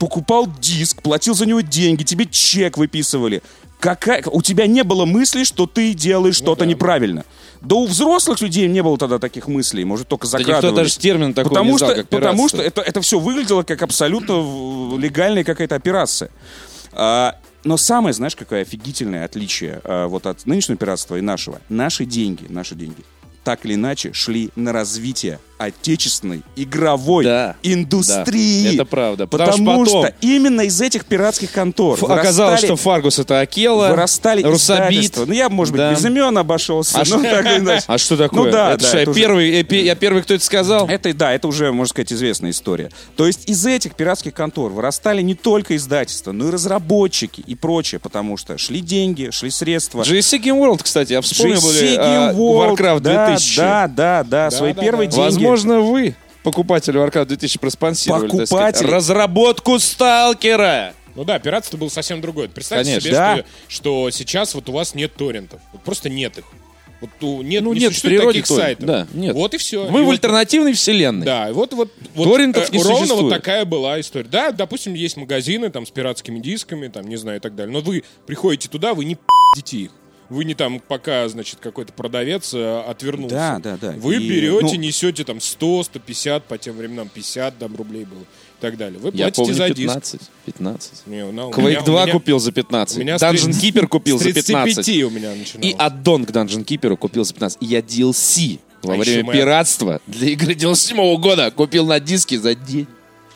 покупал диск, платил за него деньги, тебе чек выписывали. Какая... У тебя не было мысли, что ты делаешь Ну что-то неправильно. Да у взрослых людей не было тогда таких мыслей, может, только Да закрадывались. никто даже термин такой потому не знал, что, как Потому что это, это все выглядело как абсолютно легальная какая-то операция. А, но самое, знаешь, какое офигительное отличие а, вот от нынешнего пиратства и нашего? Наши деньги, наши деньги так или иначе шли на развитие отечественной игровой Да, индустрии. да, это правда. Потому Потому, что потом- что именно из этих пиратских контор Ф- Оказалось, что Фаргус это Акела, вырастали Русабит. Ну, я, может быть, Да. без имен обошелся. А что- так или иначе. А что такое? Ну да, это да, я, это уже- первый, я пе- я первый, кто это сказал? Это, да, это уже, можно сказать, известная история. То есть из этих пиратских контор вырастали не только издательства, но и разработчики и прочее, потому что шли деньги, шли средства. GSC Game World, кстати, я вспомнил, GSC были, Game World, Warcraft да, 2000. Да, да, да, свои да, первые да. деньги. Возможно, вы, покупатели Warcraft 2000, проспонсировали Покупатели. разработку Сталкера. Ну да, пиратство было совсем другое. Представьте Конечно. себе, Да. что, что сейчас вот у вас нет торрентов. Вот просто нет их. Вот у- нет, Ну, не нет в существует природе таких торрент. сайтов. Да, нет. Вот и все. Мы в альтернативной вселенной. Да, и вот, вот, вот Торрентов не ровно существует. вот такая была история. Да, допустим, есть магазины там с пиратскими дисками, там, не знаю, и так далее. Но вы приходите туда, вы не пи***те их. Вы не там, пока, значит, какой-то продавец э, отвернулся. Да, да, да. Вы И, берете, ну- несете там 100, 150, по тем временам 50 там рублей было и так далее. Вы Я платите помню за диск. 15. 15. Не, ну, у Quake меня- у 2 меня- купил за 15. у меня Dungeon 30 Keeper купил за 15. 35 у меня. И аддон к Dungeon Keeper купил за 15. И я DLC во А время мы- пиратства для игры 97 года купил на диске за день.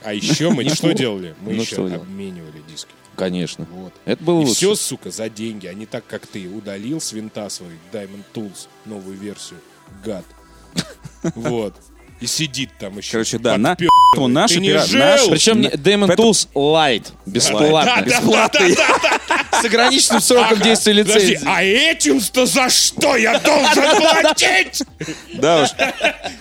А еще мы что делали? Мы Ну, еще обменивали диски. Конечно. Вот. Это было И лучше. все, сука, за деньги, а не так, как ты удалил с винта свой Diamond Tools, новую версию, гад. Вот. И сидит там еще. Короче, да, на, Ты не пира- наши- Причем Поэтому- Tools Light. Бесплатно. Да. С ограниченным сроком действия лицензии. а этим-то за что я должен платить? Да уж.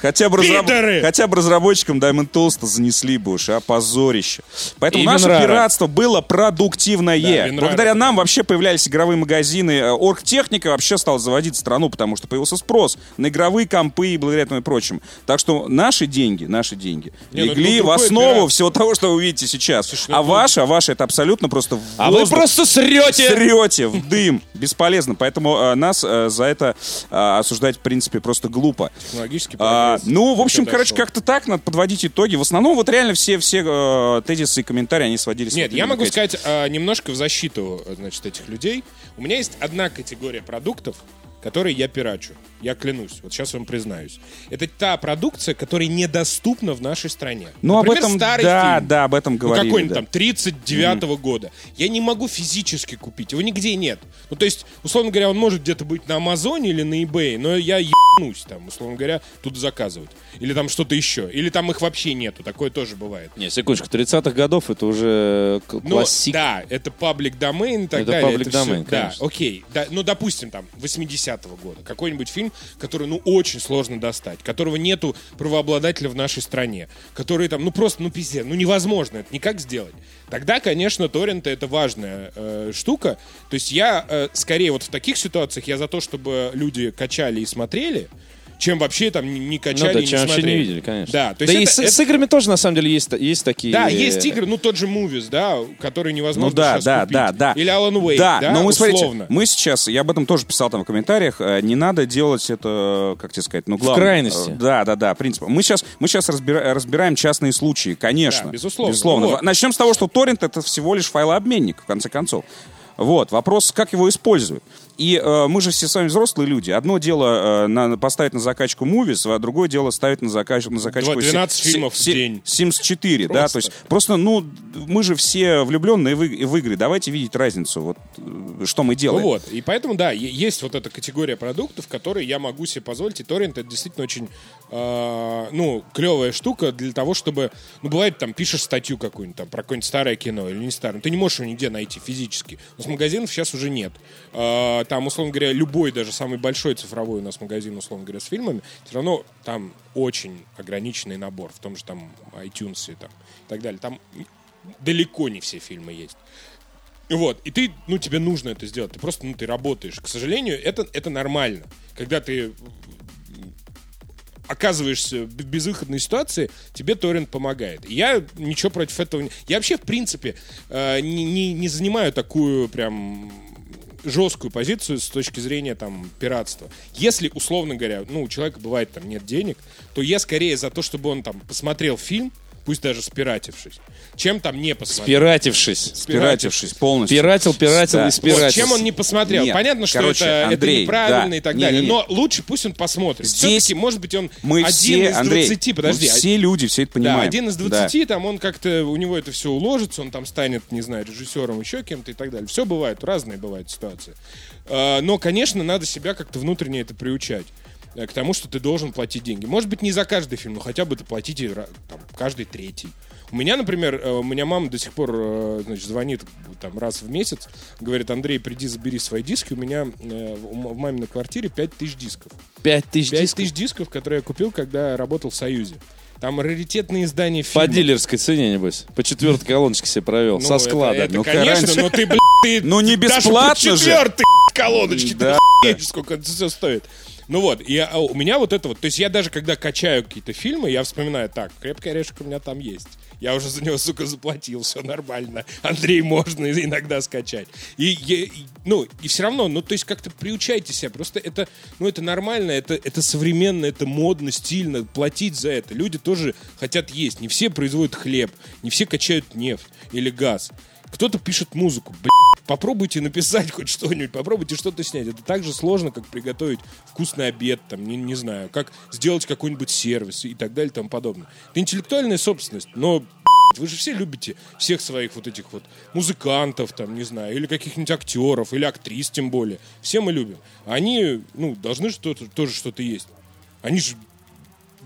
Хотя бы, разраб- хотя бы разработчикам Diamond Tools занесли бы уж, а позорище. Поэтому И наше Винрара. пиратство было продуктивное. Да. Благодаря нам вообще появлялись игровые магазины. Э, Оргтехника вообще стала заводить страну, потому что появился спрос на игровые компы и благодаря этому и прочему. Так что наши деньги, наши деньги Не, ну легли был в основу пират. всего того, что вы видите сейчас. Слушай, ну а ваши, а ваши это абсолютно просто А вы воздух. просто срете. Срете в дым. Бесполезно. Поэтому э, нас э, за это э, осуждать, в принципе, просто глупо. Технологический А, ну, в общем, короче, как-то так надо подводить итоги. В основном вот реально все, все э, тезисы и комментарии, они сводились... Нет, я могу сказать а, немножко в защиту, э, значит, этих людей. У меня есть одна категория продуктов, которые я пирачу. Я клянусь. Вот сейчас вам признаюсь. Это та продукция, которая недоступна в нашей стране. Ну, об Например, этом, старый да, фильм. да, об этом Ну, говорили. какой-нибудь да. там 39 года. Я не могу физически купить. Его нигде нет. Ну, то есть, условно говоря, он может где-то быть на Амазоне или на eBay, но я ебнусь там, условно говоря, тут заказывать. Или там что-то еще. Или там их вообще нету. Такое тоже бывает. Не, секундочку, 30-х годов это уже Ну, классик. да, это паблик домен и так Это далее. public это domain, Да, конечно. окей. Да, ну, допустим, там, 80-го года. Какой-нибудь фильм, который, ну, очень сложно достать, которого нету правообладателя в нашей стране, который там, ну, просто, ну, пиздец, ну, невозможно это никак сделать. Тогда, конечно, торренты — это важная э, штука. То есть я, э, скорее, вот в таких ситуациях я за то, чтобы люди качали и смотрели, чем вообще там не- не Ну качали да, и не чем вообще смотрели. не видели, конечно. Да, то да есть и это- с, это- с играми тоже, на самом деле, есть, есть такие... да, есть игры, ну тот же Movies, да, который невозможно Ну да, сейчас да, купить. да, да. Или Alan Wake, да, да, но мы, смотрите, условно. мы сейчас, я об этом тоже писал там в комментариях, э, не надо делать это, как тебе сказать, ну, главное. крайности. Э, Да, да, да, принцип. Мы сейчас, мы сейчас разбира- разбираем частные случаи, конечно. Да, безусловно. Безусловно. Вот. Начнем с того, что торрент это всего лишь файлообменник, в конце концов. Вот, вопрос, как его используют. И э, мы же все с вами взрослые люди. Одно дело э, на, поставить на закачку Movies, а другое дело ставить на, закач, на закачку... 12 Си- фильмов в Си- день. Sims 4, да, то Просто. есть просто, ну, мы же все влюбленные в, в игры, давайте видеть разницу, вот, э, что мы Ну делаем. вот, и поэтому, да, есть вот эта категория продуктов, которые я могу себе позволить, и торрент это действительно очень, э, ну, клевая штука для того, чтобы, ну, бывает, там, пишешь статью какую-нибудь, там, про какое-нибудь старое кино или не старое, ты не можешь его нигде найти физически, но с магазинов сейчас уже нет. Э, там, условно говоря, любой, даже самый большой цифровой у нас магазин, условно говоря, с фильмами, все равно там очень ограниченный набор, в том же там iTunes и, там, и так далее. Там далеко не все фильмы есть. Вот, и ты, ну, тебе нужно это сделать. Ты просто, ну, ты работаешь. К сожалению, это, это нормально. Когда ты оказываешься в безвыходной ситуации, тебе торрент помогает. Я ничего против этого... не- Я вообще, в принципе, э, не, не- не занимаю такую прям жесткую позицию с точки зрения там пиратства. Если, условно говоря, ну, у человека бывает там нет денег, то я скорее за то, чтобы он там посмотрел фильм, пусть даже спиратившись, чем там не посмотрел. Спиратившись. Спиратившись полностью. Пиратил, пиратил Да. и спиратил. Вот, чем он не посмотрел. Нет, Понятно, что короче, это, Андрей, это неправильно да. и так Не, далее. не, не. Но лучше пусть он посмотрит. Здесь Все-таки, может быть, он Мы один все, из Андрей, 20, подожди. мы все люди все это Да, понимаем. один из Да. 20, там он как-то, у него это все уложится, он там станет, не знаю, режиссером, еще кем-то и так далее. Все бывает, разные бывают ситуации. А, Но, конечно, надо себя как-то внутренне это приучать к тому, что ты должен платить деньги. Может быть, не за каждый фильм, но хотя бы ты платите там, каждый третий. У меня, например, э, у меня мама до сих пор э, значит, звонит там, раз в месяц, говорит, Андрей, приди, забери свои диски, у меня э, в маминой квартире 5000 дисков. Пять тысяч 5 дисков. тысяч дисков, которые я купил, когда я работал в Союзе. Там раритетные издания фильмов. По дилерской цене, небось. По четвертой колоночке себе провел. Ну, со это- склада. Это, Ну, конечно, раньше- но ты, блядь, ты Ну, не даже бесплатно по же. четвертой колоночки, Да. ты охуеешь, сколько это все стоит. Ну вот, и а у меня вот это вот, то есть я даже когда качаю какие-то фильмы, я вспоминаю, так, крепкий орешек у меня там есть. Я уже за него, сука, заплатил, все нормально. Андрей можно иногда скачать. И, и, ну, и все равно, ну, то есть как-то приучайте себя. Просто это, ну, это нормально, это, это современно, это модно, стильно, платить за это. Люди тоже хотят есть. Не все производят хлеб, не все качают нефть или газ. Кто-то пишет музыку, блядь. Попробуйте написать хоть что-нибудь, попробуйте что-то снять. Это так же сложно, как приготовить вкусный обед, там, не, не знаю, как сделать какой-нибудь сервис и так далее и тому подобное. Это интеллектуальная собственность, но вы же все любите всех своих вот этих вот музыкантов, там, не знаю, или каких-нибудь актеров, или актрис тем более. Все мы любим. Они, ну, должны что-то, тоже что-то есть. Они же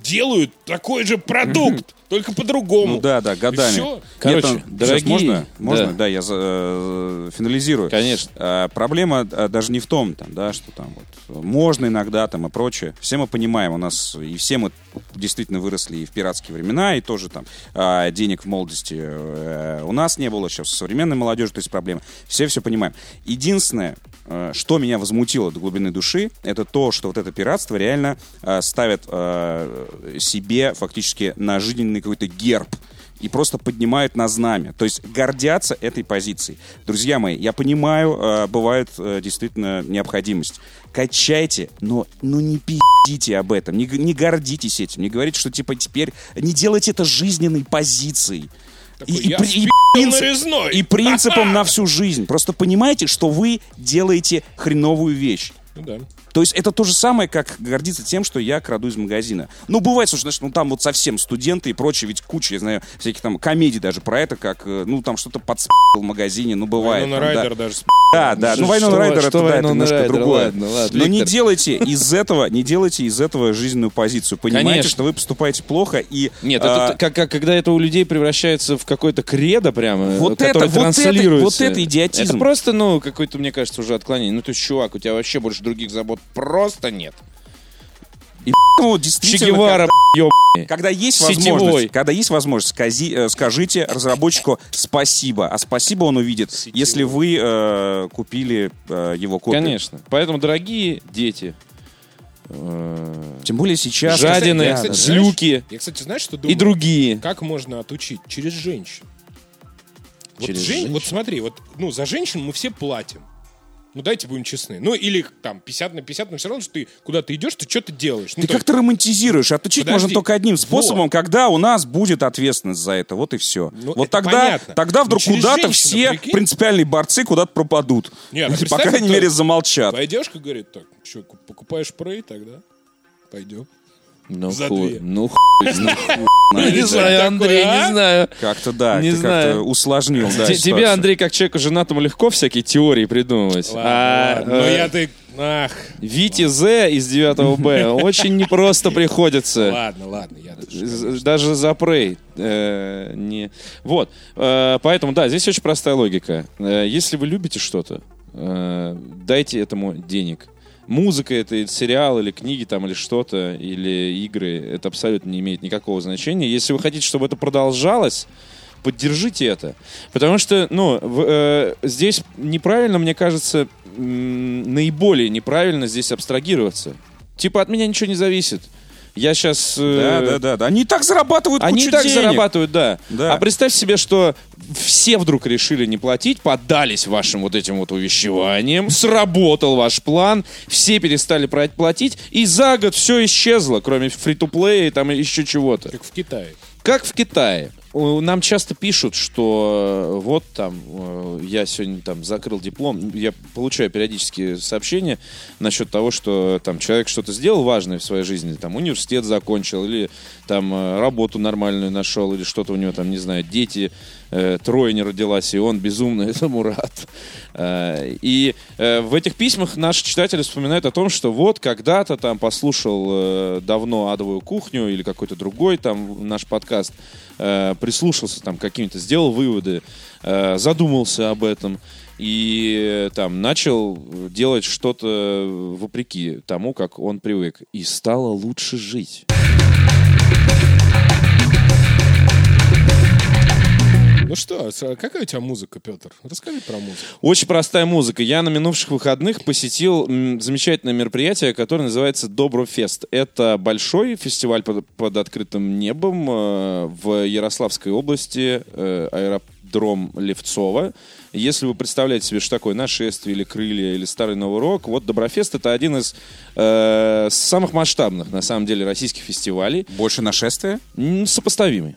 делают такой же продукт, только по-другому. Ну да, да, годами. всё. Короче, Нет, там- дорогие- сейчас можно? Можно? Да. Да, я э, финализирую. Конечно. А, проблема а, даже не в том, там, да, что там вот можно иногда там и прочее. Все мы понимаем, у нас и все мы действительно выросли и в пиратские времена, и тоже там а, денег в молодости э, у нас не было, сейчас современной молодежи, то есть проблема. Все все понимаем. Единственное, э, что меня возмутило до глубины души, это то, что вот это пиратство реально э, ставит э, себе фактически на жизненный какой-то герб и просто поднимают на знамя. То есть гордятся этой позицией. Друзья мои, я понимаю, э, бывает э, действительно необходимость. Качайте, но, но не пи***ите об этом, не, не гордитесь этим, не говорите, что типа теперь не делайте это жизненной позицией. Такой, «Я спи***л нарезной». и принципом на всю жизнь. Просто понимаете, что вы делаете хреновую вещь. Ну да. То есть это то же самое, как гордиться тем, что я краду из магазина. Ну, бывает, слушай, значит, ну там вот совсем студенты и прочее, ведь куча, я знаю, всяких там комедий даже про это, как, э, ну, там что-то подспил в магазине, ну, бывает. Вайнона там, да. Райдер даже Да, да, ну что- Райдер это, да, это немножко Райдер? другое. Ладно, ладно, Но не Виктор. делайте из этого, не делайте из этого жизненную позицию. Понимаете, Конечно. что вы поступаете плохо и... Нет, а, это как, как- когда это у людей превращается в какой-то кредо прямо, Вот который это- вот это- вот это идиотизм. Это просто, ну, какой-то, мне кажется, уже отклонение. Ну, то есть, чувак, у тебя вообще больше других забот просто нет. ну, Че действительно, Гевара, еб... Когда есть Сетевой. возможность, когда есть возможность, скази- э, скажите разработчику спасибо. А спасибо он увидит, если вы э, купили э, его копию. Конечно. Поэтому, дорогие дети, э, Тем более сейчас. Жадины, Я, кстати, злюки Я, кстати, знаешь, что и думаю? другие. Как можно отучить? Через женщин. Вот, Через жен- женщин? вот смотри, вот, ну, за женщин мы все платим. Ну, давайте будем честны. Ну, или там 50 на 50, но все равно, что ты куда-то идешь, ты что-то делаешь. Ну, Ты то как-то романтизируешь. Отучить Подожди. можно только одним способом, когда у нас будет ответственность за это. Вот и все. Ну, вот тогда, понятно. тогда вдруг через куда-то все прикинь? принципиальные борцы куда-то пропадут. Нет, а Или, по крайней мере, замолчат. Твоя девушка говорит, так, что, покупаешь прей тогда? Пойдем. Ну, За хуй, две. ну, хуй, ну, хуй. Не Что знаю, Андрей, а? не знаю. Как-то да, Не ты знаю. как-то усложнил. Тебе. Андрей, как человеку женатому, легко всякие теории придумывать. Ладно, А, ладно. Но э, я ты... Ах, Вите З из 9 Б очень непросто приходится. ладно, ладно, я даже... За прей. э, не... Вот. Э, поэтому, да, здесь очень простая логика. Э, если вы любите что-то, дайте этому денег. Музыка это сериал, или книги там, или что-то, или игры, это абсолютно не имеет никакого значения. Если вы хотите, чтобы это продолжалось, поддержите это. Потому что, ну, в- э, здесь неправильно, мне кажется, наиболее неправильно здесь абстрагироваться. Типа от меня ничего не зависит. Я сейчас... Да, да, да, да. Они и так зарабатывают Они кучу и так денег. зарабатывают, да. Да. А представь себе, что все вдруг решили не платить, поддались вашим вот этим вот увещеваниям, сработал ваш план, все перестали платить, и за год все исчезло, кроме фри-то-плея и там еще чего-то. Как в Китае. Как в Китае. Нам часто пишут, что э, вот там э, я сегодня там закрыл диплом. Я получаю периодически сообщения насчет того, что там человек что-то сделал важное в своей жизни, там университет закончил или там э, работу нормальную нашел или что-то у него там не знаю дети трое не родилась и он безумно этому рад. Э, И э, в этих письмах наши читатели вспоминают о том, что вот когда-то там послушал э, давно адовую кухню или какой-то другой там наш подкаст, э, прислушался там каким-то, сделал выводы, э, задумался об этом и э, там начал делать что-то вопреки тому, как он привык, и стало лучше жить. Ну что, с- какая у тебя музыка, Петр? Расскажи про музыку. Очень простая музыка. Я на минувших выходных посетил замечательное мероприятие, которое называется Доброфест. Это большой фестиваль под, под открытым небом э, в Ярославской области, э, аэродром Левцова. Если вы представляете себе, что такое нашествие или крылья или старый новый рок, вот Доброфест это один из э, самых масштабных, на самом деле, российских фестивалей. Больше нашествия? Сопоставимый.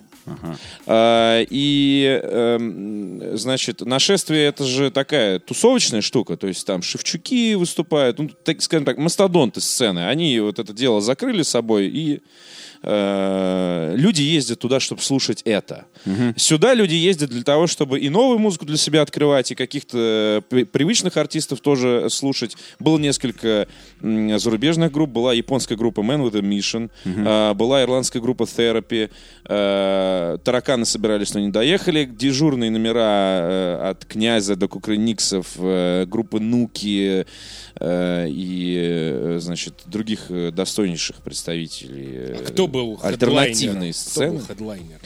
А, и, эм, значит, нашествие это же такая тусовочная штука, то есть там Шевчуки выступают, ну, так, скажем так, мастодонты сцены, они вот это дело закрыли собой и э, люди ездят туда, чтобы слушать это. Сюда люди ездят для того, чтобы и новую музыку для себя открывать, и каких-то при- привычных артистов тоже слушать. Было несколько зарубежных групп. Была японская группа Man with a Mission, а, была ирландская группа Therapy. а, тараканы собирались, но не доехали. Дежурные номера э, от Князя до Кукрыниксов, э, группы Нуки э, и, э, значит, других э, достойнейших представителей э, А Кто был альтернативной хедлайнером? Кто сцены. был хедлайнер?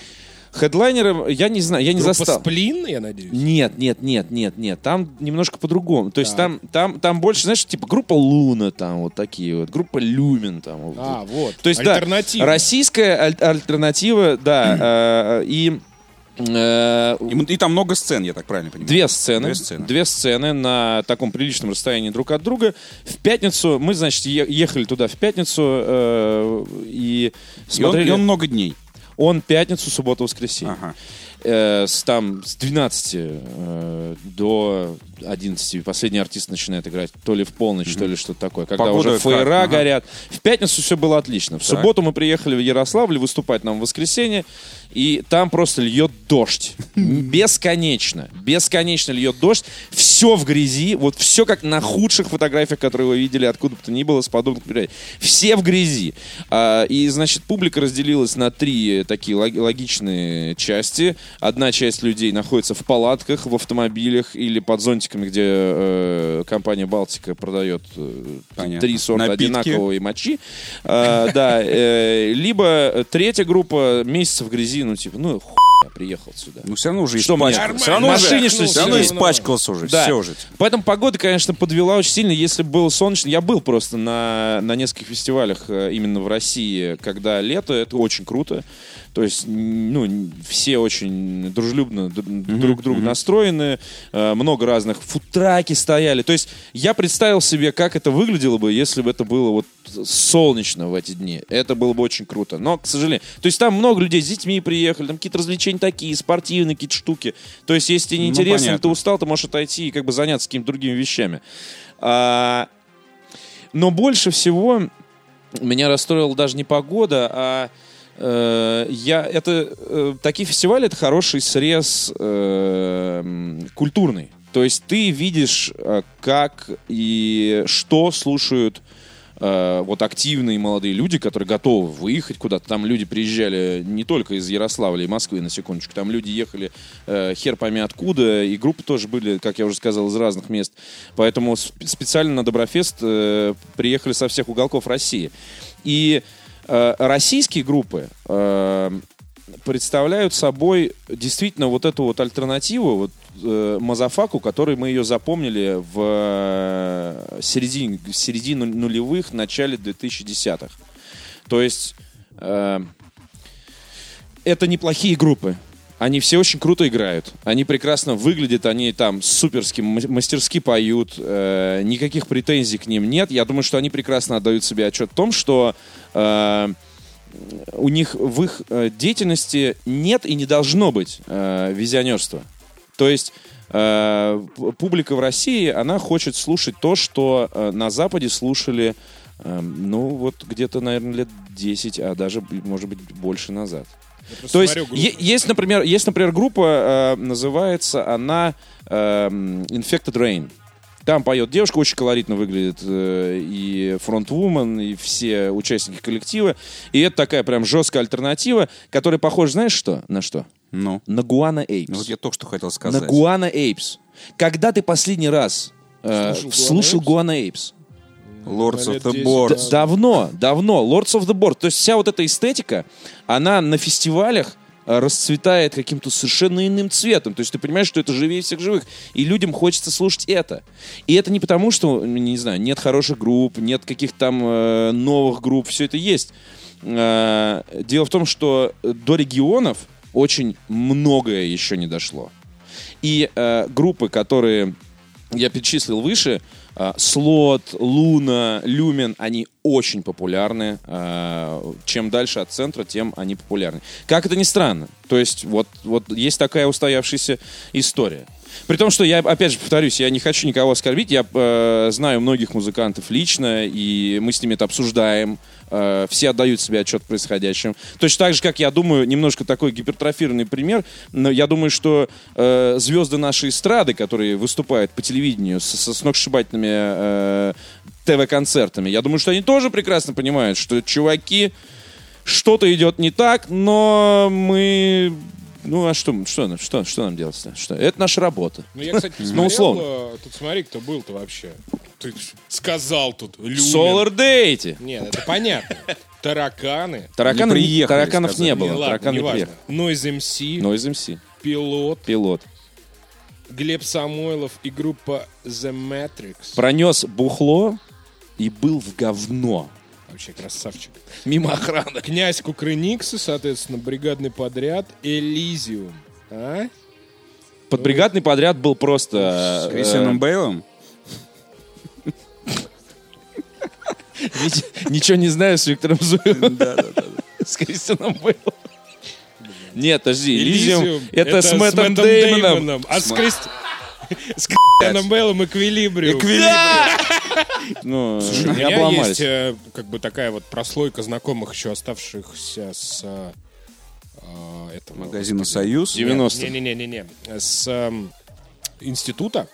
Хедлайнером, я не знаю, я не Группа застал. Сплин, я надеюсь? Нет, нет, нет, нет, нет. Там немножко по-другому. То есть там, там, там больше, знаешь, типа группа Луна, там вот такие вот, группа Люмен, там. вот. А, вот. То есть, да, российская аль- альтернатива, да, э, и э, И, м- и там много сцен, я так правильно понимаю. Две сцены, Две сцены. две сцены на таком приличном расстоянии друг от друга. В пятницу мы, значит, ехали туда в пятницу э, и И он, смотрели. и он много дней. Он пятницу, субботу, воскресенье. Ага. Э, с, там, с 12 э, до 11. Последний артист начинает играть то ли в полночь, то ли что-то такое. Когда Погода уже как? фейера Ага. горят. В пятницу все было отлично. В Так. субботу мы приехали в Ярославль выступать нам в воскресенье. И там просто льет дождь. Бесконечно. Бесконечно льет дождь. Все в грязи. Вот все как на худших фотографиях, которые вы видели откуда бы то ни было с подобных мероприятий. Все в грязи. А, и, значит, публика разделилась на три такие лог- логичные части. Одна часть людей находится в палатках, в автомобилях или под зонтиками, где э, компания «Балтика» продает э, три сорта Напитки. одинаковой мочи. А, да. э, либо третья группа месяцев грязи, ну, типа, ну, хуй я приехал сюда. Ну, все равно уже Что мне? испачкался. Все Нормально. равно, машине, что все равно испачкался уже. Да. Все уже. Поэтому погода, конечно, подвела очень сильно. Если было солнечно, я был просто на, на нескольких фестивалях э, именно в России, когда лето, это очень круто. То есть, ну, все очень дружелюбно друг к другу настроены, э, много разных футраки стояли. То есть, я представил себе, как это выглядело бы, если бы это было вот солнечно в эти дни. Это было бы очень круто. Но, к сожалению, то есть там много людей с детьми приехали, там какие-то развлечения такие, спортивные какие-то штуки. То есть, если тебе не Ну, ты устал, ты можешь отойти и как бы заняться какими-то другими вещами. А, но больше всего меня расстроила даже не погода, а э, я это э, такие фестивали это хороший срез э, культурный. То есть ты видишь, э, как и что слушают э, вот активные молодые люди, которые готовы выехать куда-то. Там люди приезжали не только из Ярославля и Москвы, на секундочку. Там люди ехали э, хер пойми откуда, и группы тоже были, как я уже сказал, из разных мест. Поэтому сп- специально на Доброфест э, приехали со всех уголков России. И э, российские группы э, представляют собой действительно вот эту вот альтернативу, вот э, Мазафаку, которой мы ее запомнили в э, середине, середине нулевых, начале 2010-х. То есть э, это неплохие группы. Они все очень круто играют. Они прекрасно выглядят, они там суперски, мастерски поют. э, никаких претензий к ним нет. Я думаю, что они прекрасно отдают себе отчет в том, что э, у них в их э, деятельности нет и не должно быть э, визионерства. То есть э, публика в России, она хочет слушать то, что э, на Западе слушали, э, ну, вот где-то, наверное, лет 10, а даже, может быть, больше назад. То есть есть, например, есть, например, группа, э, называется она эм, Infected Rain. Там поет девушка, очень колоритно выглядит э, и фронтвумен, и все участники коллектива. И это такая прям жесткая альтернатива, которая похожа, знаешь что? На что? Ну, На Гуана Эйпс. ну, вот я только что хотел На сказать. Гуана Эйпс. Когда ты последний раз э, Слушал Гуана Эйпс? Lords of the 10 Board. назад. Давно, давно. Lords of the Board. То есть вся вот эта эстетика, она на фестивалях э, расцветает каким-то совершенно иным цветом. То есть ты понимаешь, что это живее всех живых. И людям хочется слушать это. И это не потому, что, не знаю, нет хороших групп, нет каких-то там э, новых групп. Все это есть. Э, дело в том, что до регионов очень многое еще не дошло. И э, группы, которые я перечислил выше, э, Слот, Луна, Люмен, они очень популярны. Э, Чем дальше от центра, тем они популярны. Как это ни странно. То есть вот, вот есть такая устоявшаяся история. При том, что я, опять же, повторюсь, я не хочу никого оскорбить, я э, знаю многих музыкантов лично, и мы с ними это обсуждаем, э, все отдают себе отчет в происходящем. Точно так же, как я думаю, немножко такой гипертрофированный пример, но я думаю, что э, звезды нашей эстрады, которые выступают по телевидению со, со сногсшибательными э, ТВ-концертами, я думаю, что они тоже прекрасно понимают, что чуваки, что-то идет не так, но мы... Ну, а что, что, нам- что, что нам делать-то? Что? Это наша работа. Ну, я, кстати, посмотрел, Ну, условно. э, тут смотри, кто был-то вообще. Ты сказал тут, Люмен. Solar Date. Нет, это понятно. Тараканы. Тараканов, Не приехали, тараканов сказали. не было. Не, ладно, тараканы неважно. приехали. Noise MC, Noise MC. Пилот, Пилот. Глеб Самойлов и группа The Matrix. Пронес бухло и был в говно. Вообще красавчик. Мимо охраны. Князь Кукрыниксы, соответственно, бригадный подряд Элизиум. А? Подбригадный подряд был просто... С Кристианом э, Бейлом? Нич- Ничего не знаю с Виктором Зуевым. С Кристианом Бейлом. Нет, подожди, Элизиум, это, с Мэттом Деймоном. А с Крист- с Кристианом Бейлом Эквилибриум. Ну, У не меня обломались. есть э, как бы такая вот прослойка знакомых еще оставшихся с э, э, этого Магазина «Союз». 90 Не-не-не-не. С эм, института,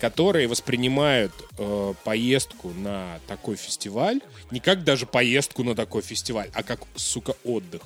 которые воспринимают э, поездку на такой фестиваль не как даже поездку на такой фестиваль, а как, сука, отдых.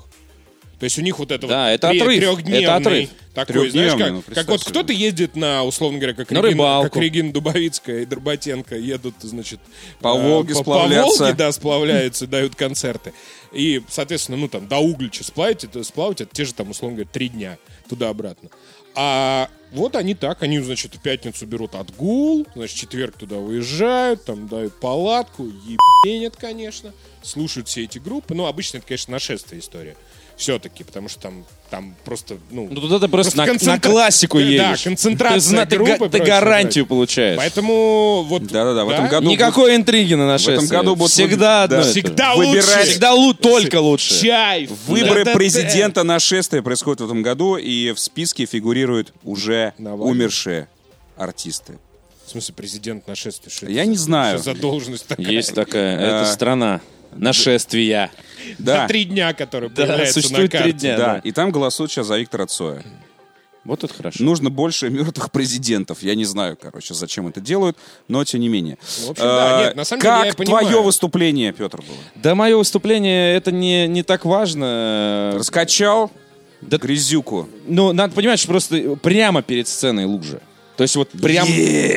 То есть у них вот это Да, вот это отрыв, трехдневный это отрыв. такой, знаешь, как, ну, как вот кто-то ездит на, условно говоря, как, На Регина, рыбалку. как Регина Дубовицкая и Дроботенко едут, значит, По э, Волге по, сплавляться. По Волге, да, сплавляются, дают концерты. И, соответственно, ну там до Углича сплавить, это сплавать, это те же там, условно говоря, три дня туда-обратно. А вот они так, они, значит, в пятницу берут отгул, значит, в четверг туда уезжают, там дают палатку, ебенят, конечно, слушают все эти группы. Ну, обычно это, конечно, нашествие история. Все-таки, потому что там, там просто, ну... Ну, тут это просто, на, концентра- на классику Да, едешь. концентрация Ты, зна- ты, группы, ты прочее, гарантию прочее. получаешь. Поэтому вот... Да-да-да, в этом году Никакой интриги на нашествие. В этом году будут- всегда да, одно всегда Выбирать- лучше. Всегда лу- только лучше. Чай. Выборы ДДТ. президента нашествия происходят в этом году, и в списке фигурируют уже Навальный. умершие артисты. В смысле, президент нашествия? Что Я это не за- знаю. что за должность такая? Есть такая, это А. страна. Нашествия. За Да, три дня, которые Да, появляются существует на три карте. дня. да. да. И там голосуют сейчас за Виктора Цоя. Вот это хорошо. Нужно больше мертвых президентов. Я не знаю, короче, зачем это делают, но тем не менее. Ну, в общем, да, Э, нет, на самом деле как я понимаю. твое выступление, Петр, было? Да, мое выступление, это не, не так важно. Раскачал Да- грязюку. Ну, надо понимать, что просто прямо перед сценой лужа. То есть вот прям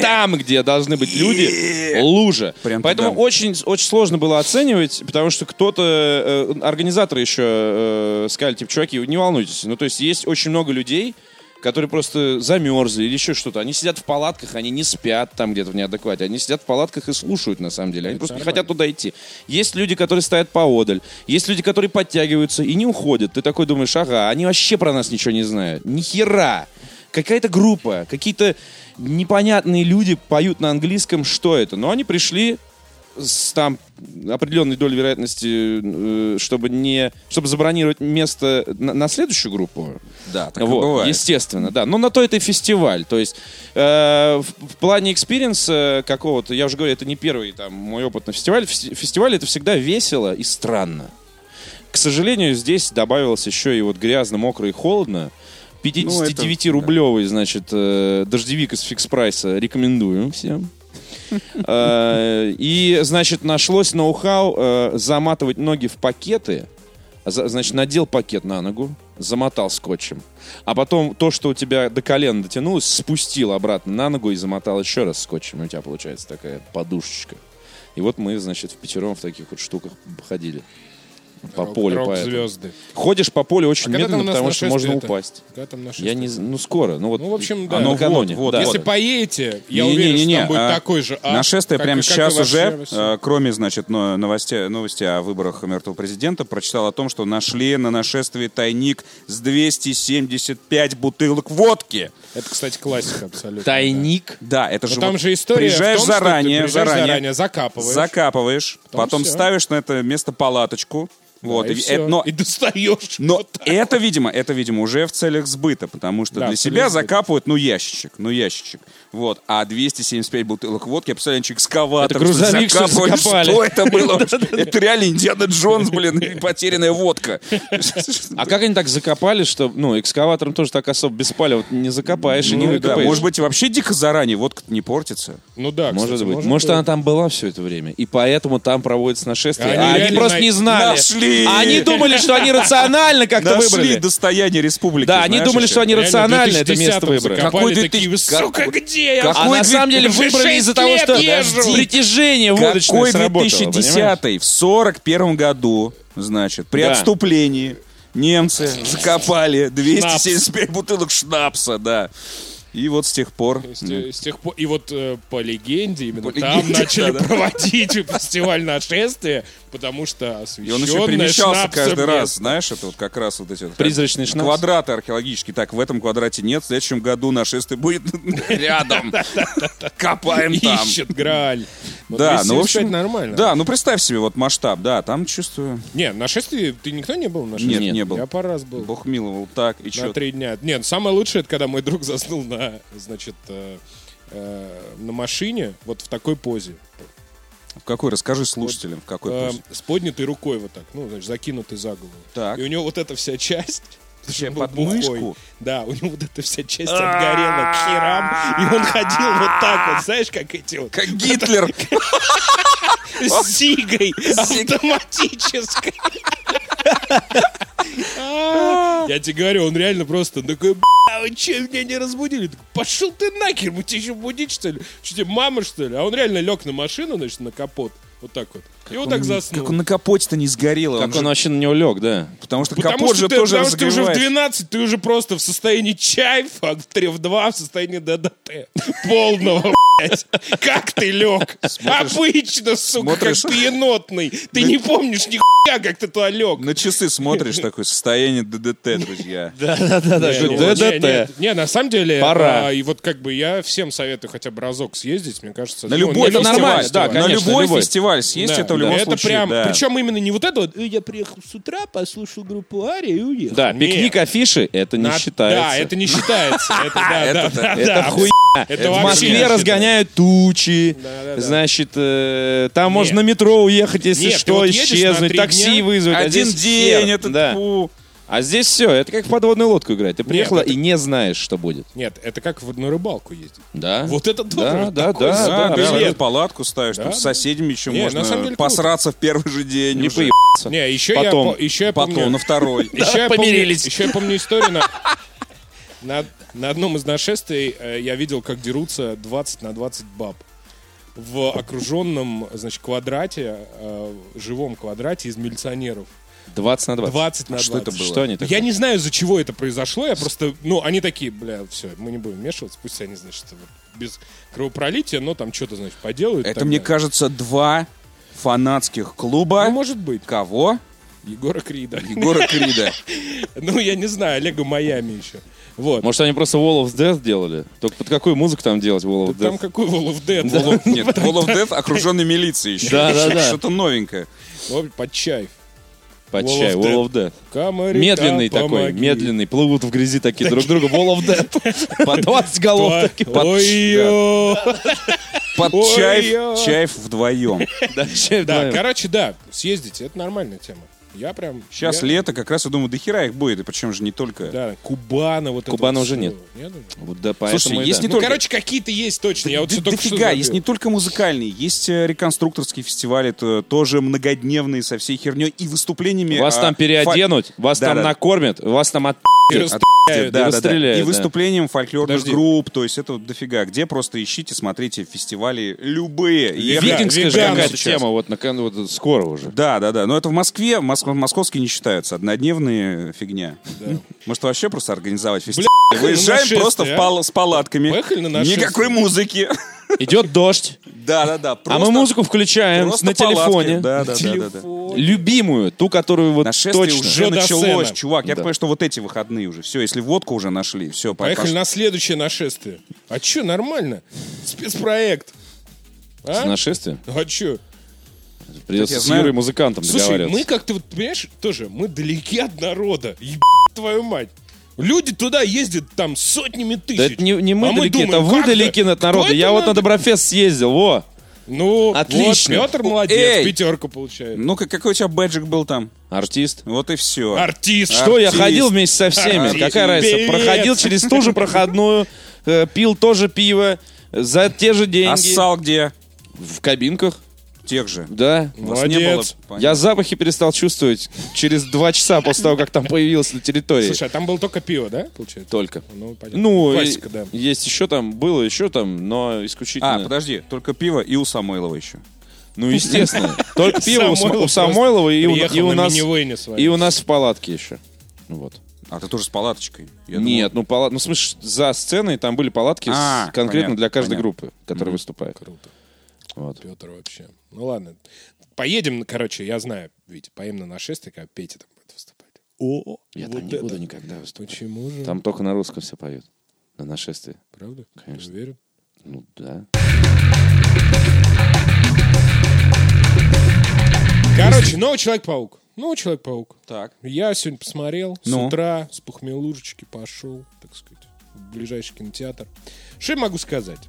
там, где должны быть люди, лужа. Прям Поэтому туда. очень, очень сложно было оценивать, потому что кто-то, э, организаторы еще э, сказали, типа, чуваки, не волнуйтесь. Ну, то есть есть очень много людей, которые просто замерзли или еще что-то. Они сидят в палатках, они не спят там где-то в неадеквате. Они сидят в палатках и слушают, на самом деле. Они просто не хотят туда идти. Есть люди, которые стоят поодаль. Есть люди, которые подтягиваются и не уходят. Ты такой думаешь, ага, они вообще про нас ничего не знают. Ни хера. Какая-то группа, какие-то непонятные люди поют на английском, что это. Но они пришли с там определенной долей вероятности, э, чтобы не, чтобы забронировать место на, на следующую группу. Да, так Вот, бывает. естественно, да. Но на то это и фестиваль. То есть э, в, в плане experience а какого-то, я уже говорю, это не первый там мой опыт на фестивале. Фести- Фестиваль это всегда весело и странно. К сожалению, здесь добавилось еще и вот грязно, мокро и холодно. Ну, 59-рублевый, значит, э, дождевик из фикс прайса рекомендую всем. Э, И, значит, нашлось ноу-хау э, заматывать ноги в пакеты. Значит, надел пакет на ногу, замотал скотчем. А потом то, что у тебя до колена дотянулось, спустил обратно на ногу и замотал еще раз скотчем. И у тебя получается такая подушечка. И вот мы, значит, в пятером в таких вот штуках ходили. По полю. поэтому. Рок-звезды. Ходишь по полю очень А медленно, потому что можно нашествие-то? упасть. Когда там Я не, ну скоро, ну вот. Ну, в общем, да. оно Ну, накануне. вот, вот, да. Если вот. поедете, я Не-не-не-не, уверен, что там будет а, такой же ад, Нашествие как- прямо сейчас уже, э, кроме, значит, но- новости, новости о выборах мертвого президента, прочитал о том, что нашли на нашествии тайник с 275 бутылок водки. Это, кстати, классика абсолютно. Тайник. Да, это Но же там вот же история приезжаешь том, заранее, приезжаешь заранее, заранее, закапываешь. закапываешь, Потом ставишь на это место палаточку, Вот, Да, и и- всё. это- но И достаешь. Но вот это, видимо, это, видимо, уже в целях сбыта, потому что Да, для себя сбыта. закапывают, ну, ящичек, ну, ящичек. Вот. А 275 бутылок водки, я представляю, что экскаватор. Это грузовик, что закапывали. Что это было? Это реально Индиана Джонс, блин, и потерянная водка. А как они так закопали, что, ну, экскаватором тоже так особо без палева не закопаешь и не Ну, да, выкопаешь? может быть, вообще дико заранее водка не портится. Ну да, Может кстати, быть. Может, она там была все это время. И поэтому там проводится нашествие. Они А они просто не знали. Нашли! А они думали, что они рационально как-то Нашли выбрали. достояние республики. Да, они думали, еще. что они Реально, рационально это место 2010-м выбрали. Какой такие, 2000 сука, где я? А на самом деле выбрали из-за того, что притяжение водочное Какой сработало, 2010 В 41 году, значит, при Да. отступлении немцы закопали 275 бутылок шнапса, да. И вот с тех пор... С те- с тех пор, и вот э, по легенде именно По там легенде, начали да-да. проводить фестиваль нашествия, потому что И он еще перемещался каждый раз, знаешь, это вот как раз вот эти вот Призрачный шнапс. квадраты археологические. Так, в этом квадрате нет, в следующем году нашествие будет рядом. Копаем там. Ищет Грааль. Да, ну, в 275 общем, нормально. Да, ну представь себе вот масштаб, да, там чувствую, Не, нашествие, ты никто не был на нашествии? нет, не был. Я пару раз был. Бог миловал, так, и на что? три дня. Нет, самое лучшее, это когда мой друг заснул на, значит, э, э, на машине, вот в такой позе. В какой, расскажи слушателям, в какой Э, позе. с поднятой рукой вот так, ну, значит, закинутый за голову. Так. И у него вот эта вся часть... был под мышку? Да, у него вот эта вся часть отгорела к херам, и он ходил вот так вот, знаешь, как эти вот... Как Гитлер. С зигой автоматической. А, Я тебе говорю, он реально просто такой, бля, вы че, меня не разбудили? Пошел ты нахер, мы тебя еще будить, что ли? Что тебе, мама, что ли? А он реально лег на машину, значит, на капот. Вот так вот. И вот так заснул. Как он на капоте-то не сгорел. Как же- он вообще на него лег, да. Потому что Потому капот что, же ты, тоже потому что ты уже в разогревается. 12, ты уже просто в состоянии чайфа, в 3 в 2 в состоянии ДДТ. Полного, блядь. Как ты лег? Обычно, сука, смотришь- как ты енотный. Ты не помнишь нихуя, как ты туда лег. На часы смотришь, такое состояние ДДТ, друзья. Да-да-да. ДДТ. не, на самом деле, Пора. а, и вот как бы я всем советую хотя бы разок съездить, мне кажется. На ну, любой это фестиваль, да, на любой фестиваль съесть это. Любом это случае, прям, да. причем именно не вот это вот, «Э, я приехал с утра, послушал группу Ария и уехал. Да, Нет. пикник афиши, это не На- считается. Да, это не считается. Это, хуйня. Это В Москве разгоняют тучи. Значит, э, там можно на метро уехать, если что, исчезнуть, такси вызвать. Один день, это. А здесь все, это как в подводную лодку играть. Ты приехала это- и не знаешь, что будет. Нет, это как в- на рыбалку ездить. Да? Вот это Да, тоже да, такой да, Да, да, ты абсолютно. палатку ставишь, Да, там да. с соседями еще Не, на самом можно деле посраться в первый же день. Не уже. поебаться. Не, еще Потом. я, еще я Потом помню... на второй. Еще я, помню, помирились. еще я помню историю на, на, на одном из нашествий э, я видел, как дерутся 20 на 20 баб в окруженном, значит, квадрате, э, живом квадрате из милиционеров. 20 на 20. 20 на 20. Что это было? Что они такое? Я не знаю, из-за чего это произошло, я просто, ну, они такие, бля, все, мы не будем вмешиваться, пусть они, значит, вот без кровопролития, но там что-то, значит, поделают. Это, мне далее. кажется, два фанатских клуба. Ну, может быть. Кого? Егора Крида. Егора Крида. Ну, я не знаю, Олега Майами еще. Вот. Может, они просто Wall of Death делали? Только под какую музыку там делать Wall of Там Death? какой Wall of? Wall of- Нет, Wall of Death окруженный милицией еще. Да, да, да. Что-то новенькое. Под чай. Под Wall чай, of Wall of Death. Комарика, Медленный такой, помоги. медленный. Плывут в грязи такие друг друга. Wall of Death. По 20 голов такие. под- я. чаев вдвоем. Да, чай короче, да, съездите, это нормальная тема. Я прям... Сейчас я- лето, как раз, я думаю, до хера их будет, и причем же не только... Да, Кубана вот это Кубана вот уже всё. нет. Нет? Вот да, поэтому Слушай, есть да. не Ну, только- короче, какие-то есть точно. Я вот все Да только что дофига, есть не только музыкальные, есть э, реконструкторские фестивали, это тоже многодневные со всей херней и выступлениями. Вас а, там переоденут, вас Да, там да. накормят, вас там от... И расстреляют. да, да, да. расстреляют, И да. выступлением фольклорных Подожди. групп, то есть это вот дофига. Где просто ищите, смотрите фестивали любые. И Викингская же какая-то тема, вот, на вот скоро уже. Да, да, да. Но это в Москве, мос- московские не считаются. Однодневные фигня. Может, вообще просто организовать фестиваль? на Выезжаем просто в а? пал- с палатками. Поехали на. Никакой музыки. Идет дождь, Да, да, да. а мы музыку включаем на телефоне. Да, да, да, да. Любимую, ту, которую вот Нашествие точно. уже началось, чувак. Я понимаю, что вот эти выходные уже. Все, если водку уже нашли, все, Поехали на следующее нашествие. А чё, нормально? Спецпроект. С А? нашествием. А чё? Придется я с. Юрой музыкантом Слушай, мы как-то, вот, понимаешь, тоже, мы далеки от народа. Еб твою мать. Люди туда ездят там сотнями тысяч. Да это не, не мы А далеки, думаем, это вы далеки от народа. Я это вот на надо? Доброфест съездил, во. Ну, Отлично. Вот Петр молодец, Эй! пятерку получает. Ну-ка, какой у тебя бэджик был там? Артист. Вот и все. Артист. Что, я Артист. ходил вместе со всеми. Артист. Какая разница? Привет. Проходил через ту же проходную, э, пил тоже пиво, за те же А деньги. ссал где? В кабинках, Тех же. да. У не было, Молодец. понятно. Я запахи перестал чувствовать через два часа после того, как там появился на территории. Слушай, а там было только пиво, да, получается? Только. Ну, понятно. Ну, Классика, и- да. есть еще там, было еще там, но исключительно... А, подожди, только пиво и у Самойлова еще. Ну, естественно. Только пиво у Сам- Самойлов у Самойлова и у Приехал и у на нас минивэне своем. и у нас в палатке еще. Ну Вот. А ты тоже с палаточкой? Я Нет, ну, пала... ну, в смысле, за сценой там были палатки с- А, конкретно понятно, для каждой понятно. группы, которая выступает. Круто. Вот. Петр вообще. Ну ладно. Поедем, короче, я знаю, Витя, поедем на нашествие, когда Петя там будет выступать. О, Я вот там не это. буду никогда выступать. Почему же? Там только на русском все поют. На нашествии. Правда? Конечно. Ты уверен? Ну, да. Короче, новый Человек-паук. Новый Человек-паук. Так. Я сегодня посмотрел с Ну? утра, с похмелушечки пошел, так сказать, в ближайший кинотеатр. Что я могу сказать?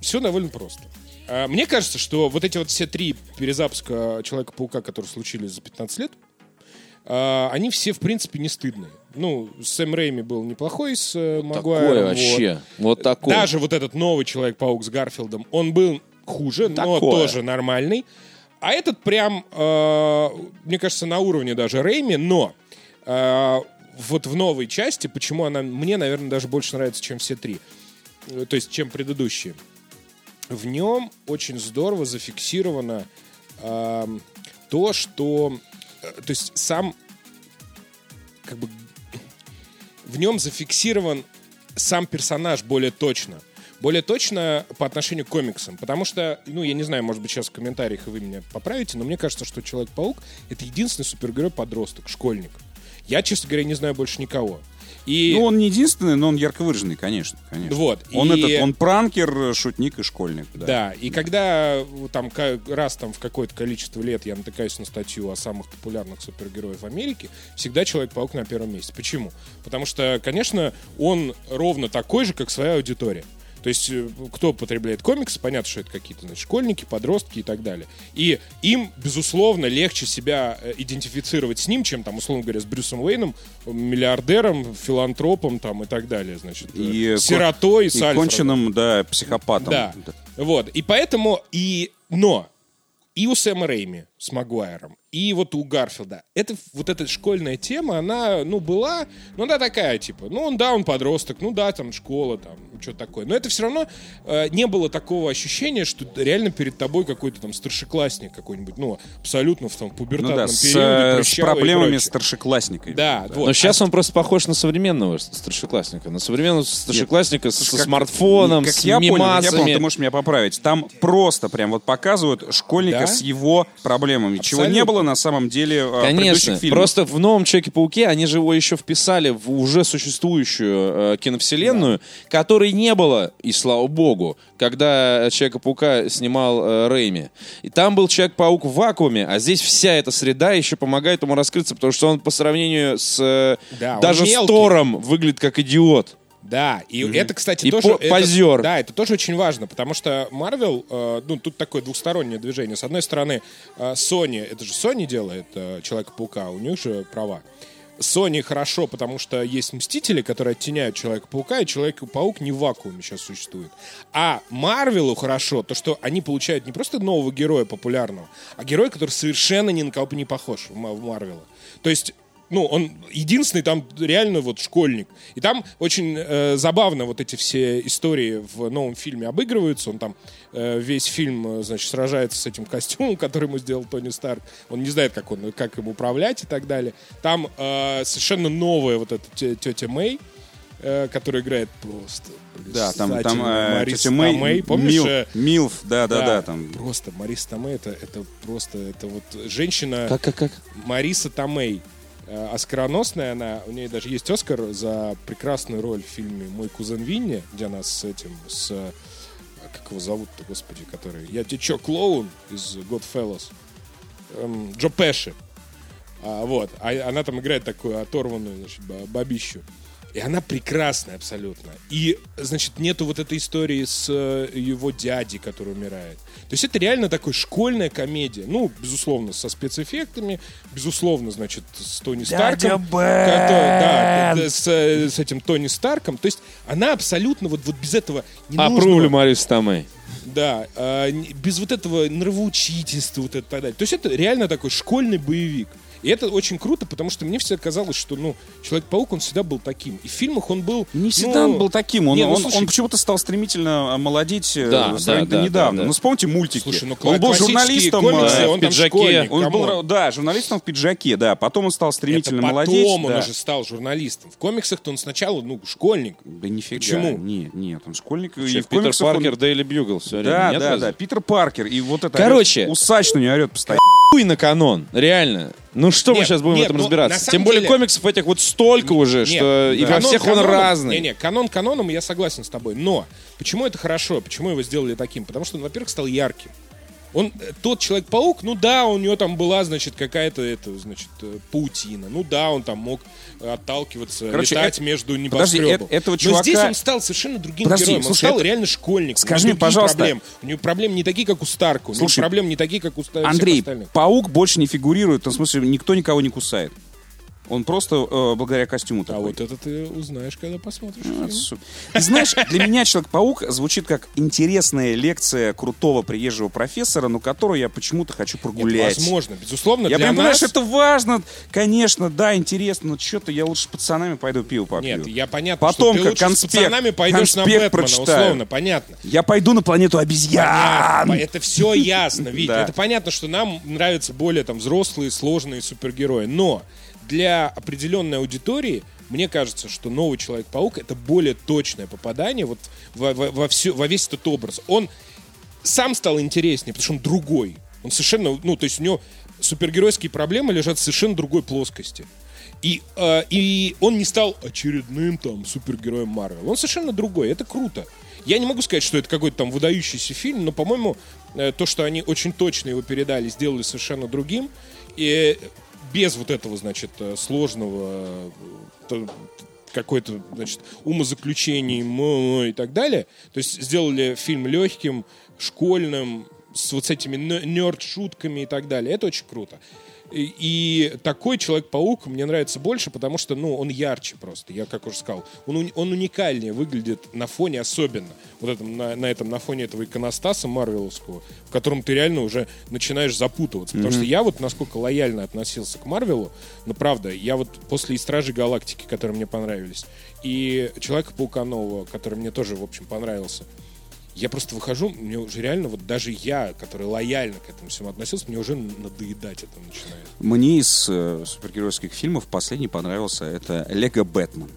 Все довольно просто. А, мне кажется, что вот эти вот все три перезапуска Человека-паука, которые случились за 15 лет, а, они все, в принципе, не стыдные. Ну, Сэм Рэйми был неплохой с э, Магуайром. Такое вот. вообще. Вот такое. Даже вот этот новый Человек-паук с Гарфилдом, он был хуже, но Такое. тоже нормальный. А этот прям, э, мне кажется, на уровне даже Рэйми, но э, вот в новой части, почему она мне, наверное, даже больше нравится, чем все три, э, то есть чем предыдущие. В нем очень здорово зафиксировано эм, то, что, э, то есть сам как бы в нем зафиксирован сам персонаж более точно. Более точно по отношению к комиксам. Потому что, ну, я не знаю, может быть, сейчас в комментариях вы меня поправите, но мне кажется, что Человек-паук — это единственный супергерой-подросток, школьник. Я, честно говоря, не знаю больше никого. И Ну, он не единственный, но он ярко выраженный, конечно. конечно. Вот, Он, и- этот, он пранкер, шутник и школьник. Да. Да, и когда вот там раз там в какое-то количество лет я натыкаюсь на статью о самых популярных супергероях Америки, всегда Человек-паук на первом месте. Почему? Потому что, конечно, он ровно такой же, как своя аудитория. То есть, э, кто потребляет комиксы, понятно, что это какие-то значит, школьники, подростки и так далее. И им, безусловно, легче себя э, идентифицировать с ним, чем, там, условно говоря, с Брюсом Уэйном, миллиардером, филантропом там, и так далее. Значит, э, И сиротой, И Альфредом. конченным, да, психопатом. Да. Вот. И поэтому и... Но и у Сэма Рэйми с Магуайром, и вот у Гарфилда. Это, вот эта школьная тема, она, ну, была, ну, да, такая, типа, ну, он, да, он подросток, ну, да, там, школа, там, что такое. Но это все равно э, не было такого ощущения, что реально перед тобой какой-то там старшеклассник какой-нибудь, ну, абсолютно в том Ну пубертатном да, с, периоде, э, с и проблемами прочее. старшеклассниками. Да, вот. Но сейчас он просто похож на современного старшеклассника. На современного старшеклассника со Как- смартфоном, как с я понял, как я понял, мимасами. ты можешь меня поправить. Там просто прям вот показывают школьника Да? с его проблемами, чего не Абсолютно. было на самом деле э, в Конечно, предыдущих фильмах. просто в новом Человеке-пауке они же его еще вписали в уже существующую э, киновселенную, которой не было, и слава богу, когда Человека-паука снимал э, Рэйми. И там был Человек-паук в вакууме, а здесь вся эта среда еще помогает ему раскрыться, потому что он по сравнению с э, Да, даже с. Тором выглядит как идиот. Да, и это, кстати, И тоже... по- это- позер. да, это тоже очень важно, потому что Marvel, э, ну, тут такое двухстороннее движение. С одной стороны, э, Sony, это же Sony делает э, Человека-паука, у них же права. Sony хорошо, потому что есть Мстители, которые оттеняют Человека-паука, и Человек-паук не в вакууме сейчас существует. А Марвелу хорошо, то, что они получают не просто нового героя популярного, а героя, который совершенно ни на кого не похож в Марвела. То есть ну, он единственный там реально вот школьник. И там очень э, забавно вот эти все истории в новом фильме обыгрываются. Он там э, весь фильм, э, значит, сражается с этим костюмом, который ему сделал Тони Старк. Он не знает, как, он, как им управлять и так далее. Там э, совершенно новая вот эта те- тетя Мэй, э, которая играет просто Да, там, там э, Мэй, Томей. Помнишь? Мил- э, Милф, да, да, да, там. Просто Мариса Томей это, это просто, это вот женщина... Как, как, как? Мариса Томей. Э, Оскароносная она, у нее даже есть Оскар за прекрасную роль в фильме «Мой кузен Винни», где она с этим, с, э, как его зовут-то, господи, который... Я тебе чё, клоун из Godfellas? Эм, Джо Пеши. А, вот. А она там играет такую оторванную, значит, ба- бабищу. И она прекрасная абсолютно. И, значит, нету вот этой истории с э, его дядей, который умирает. То есть это реально такой школьная комедия. Ну, безусловно, со спецэффектами, безусловно, значит, с Тони Старком. Бен! Который- да, д- с, э, с этим Тони Старком. То есть она абсолютно вот, вот без этого не А Прулю Марис Томей. да, без вот этого нравоучительства вот это так далее. То есть это реально такой школьный боевик. И это очень круто, потому что мне всегда казалось, что, ну, Человек-паук, он всегда был таким. И в фильмах он был... Не всегда ну, он был таким. Он, не, ну, он, слушай, он почему-то стал стремительно молодеть э, Да, да, да, недавно. да, да. Ну, вспомните мультики. Слушай, ну, он был журналистом. комиксы, э, он в пиджаке. школьник, он был, да, журналистом в пиджаке, да. Потом он стал стремительно Это потом молодеть. он да. уже стал журналистом. В комиксах-то он сначала, ну, школьник. Да нифига. Почему? Нет, нет, он школьник. и Вообще, в Питер комиксах он- Паркер, Дейли Бьюгл все время. Да, Нет да, разве? да. Питер Паркер. И вот это Короче. усач на нее орет постоянно. Хуй на канон, реально. Ну что мы Нет, сейчас будем нет, в этом ну, разбираться? Тем более деле- комиксов этих вот столько уже, Нет, что и во канон всех он каноном- разный. Не-не, канон каноном, я согласен с тобой. Но почему это хорошо? Почему его сделали таким? Потому что он, во-первых, стал ярким. Он, э, тот Человек-паук, ну да, у него там была, значит, какая-то, это, значит, э, паутина. Ну да, он там мог э, отталкиваться, Короче, летать это- между подожди, небоскребом. э- этого Но чувака- здесь он стал совершенно другим Подожди, героем. Он слушай, стал это- реально школьником. Скажи мне, пожалуйста. Проблемы. У него проблемы не такие, как у Старка. У него проблемы не такие, как у ста- всех Андрей, паук больше не фигурирует. В смысле, никто никого не кусает. Он просто э, благодаря костюму А такой. вот это ты узнаешь, когда посмотришь. Ну, фильм. это су- Ты знаешь, для меня Человек-паук звучит как интересная лекция крутого приезжего профессора, но которую я почему-то хочу Нет, прогулять. возможно, безусловно, Я понимаю, нас... что это важно, конечно, да, интересно, но что-то я лучше с пацанами пойду пиво попью. Нет, я понятно, Потом что ты лучше конспект- с пацанами пойдешь на Бэтмена, прочитаю. условно, понятно. Я пойду на планету обезьян. Понятно, Это все ясно, Витя. Это понятно, что нам нравятся более там взрослые, сложные супергерои. Но для определенной аудитории мне кажется, что новый Человек-паук это более точное попадание вот во, во- во всю- во весь этот образ. Он сам стал интереснее, потому что он другой. Он совершенно, ну, то есть у него супергеройские проблемы лежат в совершенно другой плоскости. И, э, и он не стал очередным там супергероем Марвел. Он совершенно другой. Это круто. Я не могу сказать, что это какой-то там выдающийся фильм, но, по-моему, э, то, что они очень точно его передали, сделали совершенно другим. И без вот этого, значит, э, сложного э, то- какой-то, значит, умозаключений и так далее. То есть сделали фильм легким, школьным, с вот этими нерд-шутками и так далее. Это очень круто. И, такой Человек-паук мне нравится больше, потому что, ну, он ярче просто, я как уже сказал. Он, он уникальнее выглядит на фоне особенно. Вот этом, на, на этом, на фоне этого иконостаса Марвеловского, в котором ты реально уже начинаешь запутываться. Потому что я вот насколько лояльно относился к Марвелу, но правда, я вот после и Стражи Галактики, которые мне понравились, и Человека-паука нового, который мне тоже, в общем, понравился, я просто выхожу, мне уже реально, вот даже я, который лояльно к этому всему относился, мне уже надоедать это начинает. Мне из э, супергеройских фильмов последний понравился это Лего Бэтмен.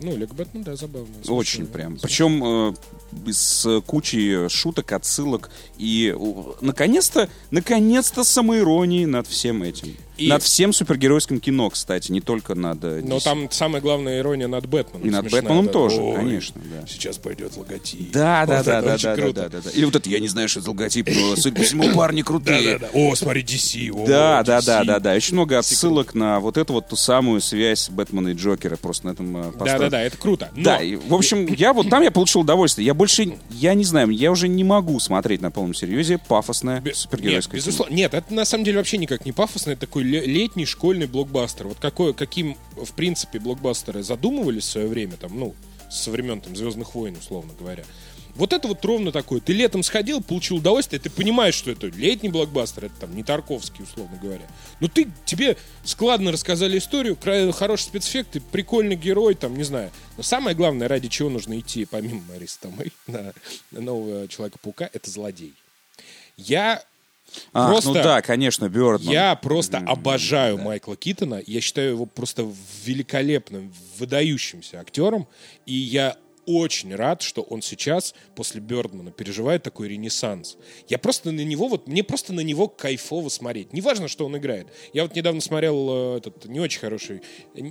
Ну, Лего Бэтмен, да, забавно. Очень прям. Причем э, с кучей шуток, отсылок и э, наконец-то, наконец-то самоиронии над всем этим. И- Над всем супергеройским кино, кстати, не только над э, Но там самая главная ирония над Бэтменом. И над смешная. Бэтменом Это, тоже, «Ой, конечно, да. Сейчас пойдет логотип. Да, да, Вот да, да, да, да, круто. да, да, да. Или вот это, я не знаю, что это логотип, но судя по всему, парни крутые. Да-да-да. О, смотри, DC. О, Да, да, DC. да, да, да. Очень много отсылок на вот эту вот ту самую связь Бэтмена и Джокера просто на этом э, построен. Да-да-да, это круто. Но Да, и, в общем, я вот там я получил удовольствие. Я больше, я не знаю, я уже не могу смотреть на полном серьезе пафосное супергеройское Нет, безусловно. Нет, это на самом деле вообще никак не пафосно. Это такой летний школьный блокбастер. Вот какой, каким, в принципе, блокбастеры задумывались в свое время, там, ну, со времен там, Звездных войн, условно говоря. Вот это вот ровно такое. Ты летом сходил, получил удовольствие, ты понимаешь, что это летний блокбастер, это там не Тарковский, условно говоря. Но ты, тебе складно рассказали историю, кра- хорошие спецэффекты, прикольный герой, там, не знаю. Но самое главное, ради чего нужно идти, помимо Мариса Томей, на, на нового Человека-паука, это злодей. Я А, просто- ну да, конечно, Бёрдман. я просто обожаю Майкла Китона. Я считаю его просто великолепным, выдающимся актером. И я очень рад, что он сейчас после Бёрдмана переживает такой ренессанс. Я просто на него, вот мне просто на него кайфово смотреть. Неважно, что он играет. Я вот недавно смотрел э, этот не очень хороший,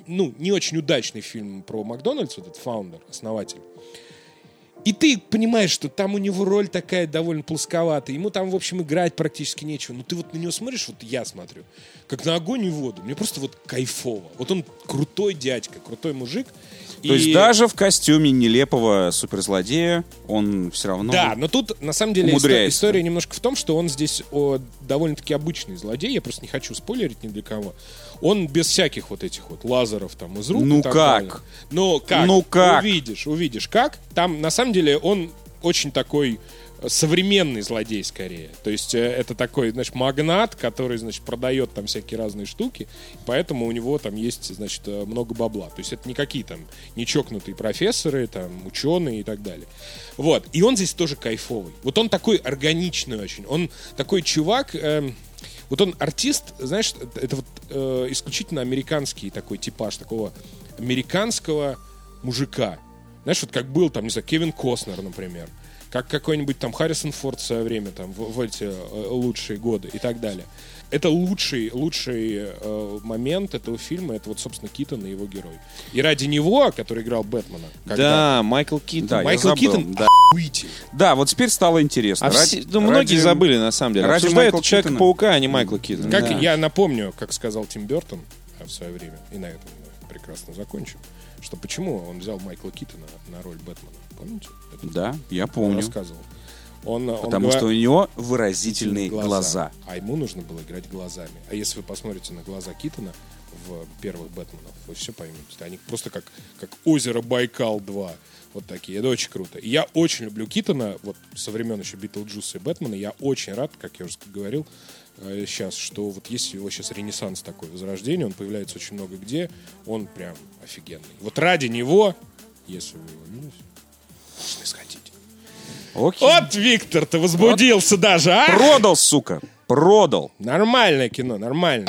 ну, не очень удачный фильм про Макдональдс, вот этот фаундер, основатель. И ты понимаешь, что там у него роль такая довольно плосковатая. Ему там, в общем, играть практически нечего. Но ты вот на него смотришь, вот я смотрю, как на огонь и воду. Мне просто вот кайфово. Вот он крутой дядька, крутой мужик. То есть даже в костюме нелепого суперзлодея он все равно... Да, но тут на самом деле исто- умудряется. история немножко в том, что он здесь о, довольно-таки обычный злодей. Я просто не хочу спойлерить ни для кого. Он без всяких вот этих вот лазеров там из рук. Ну как? далее. Ну как? Ну как? Увидишь, увидишь как. Там на самом деле он очень такой современный злодей скорее. То есть э, это такой, значит, магнат, который, значит, продает там всякие разные штуки, поэтому у него там есть, значит, э, много бабла. То есть это не какие там не чокнутые профессоры, там, ученые и так далее. Вот. И он здесь тоже кайфовый. Вот он такой органичный очень. Он такой чувак... эм, вот он артист, знаешь, это- вот э, исключительно американский такой типаж, такого американского мужика. Знаешь, вот как был там, не знаю, Кевин Костнер, например, как какой-нибудь там Харрисон Форд в свое время, там, в, в эти э, лучшие годы и так далее. Это лучший, лучший э, момент этого фильма, это вот, собственно, Китон и его герой. И ради него, который играл Бэтмена, когда Да, Майкл Китон. Да, Майкл забыл, Китон да. охуительный. Да, вот теперь стало интересно. А Ради- ну, многие ради- забыли, на самом деле. ради Обсуждают Майкла Человека-паука, а не Майкла Китона. Как Да. я напомню, как сказал Тим Бертон э, в свое время, и на этом мы прекрасно закончим, что почему он взял Майкла Китона на роль Бэтмена. Помните? Это Да, я помню. рассказывал. Он, он Потому говор- что у него выразительные глаза. А ему нужно было играть глазами. А если вы посмотрите на глаза Китона в первых Бэтменах, вы все поймете. Они просто как, как озеро Байкал 2. Вот такие. Это очень круто. И я очень люблю Китона. Вот со времен еще Битлджуса и Бэтмена. Я очень рад, как я уже говорил, сейчас, что вот есть его сейчас ренессанс такой, возрождение. Он появляется очень много где. Он прям офигенный. Вот ради него, если вы его видите, должны сходить. Окей. Вот, Виктор, ты возбудился даже, а? Продал, сука. Продал. Нормальное кино, нормально.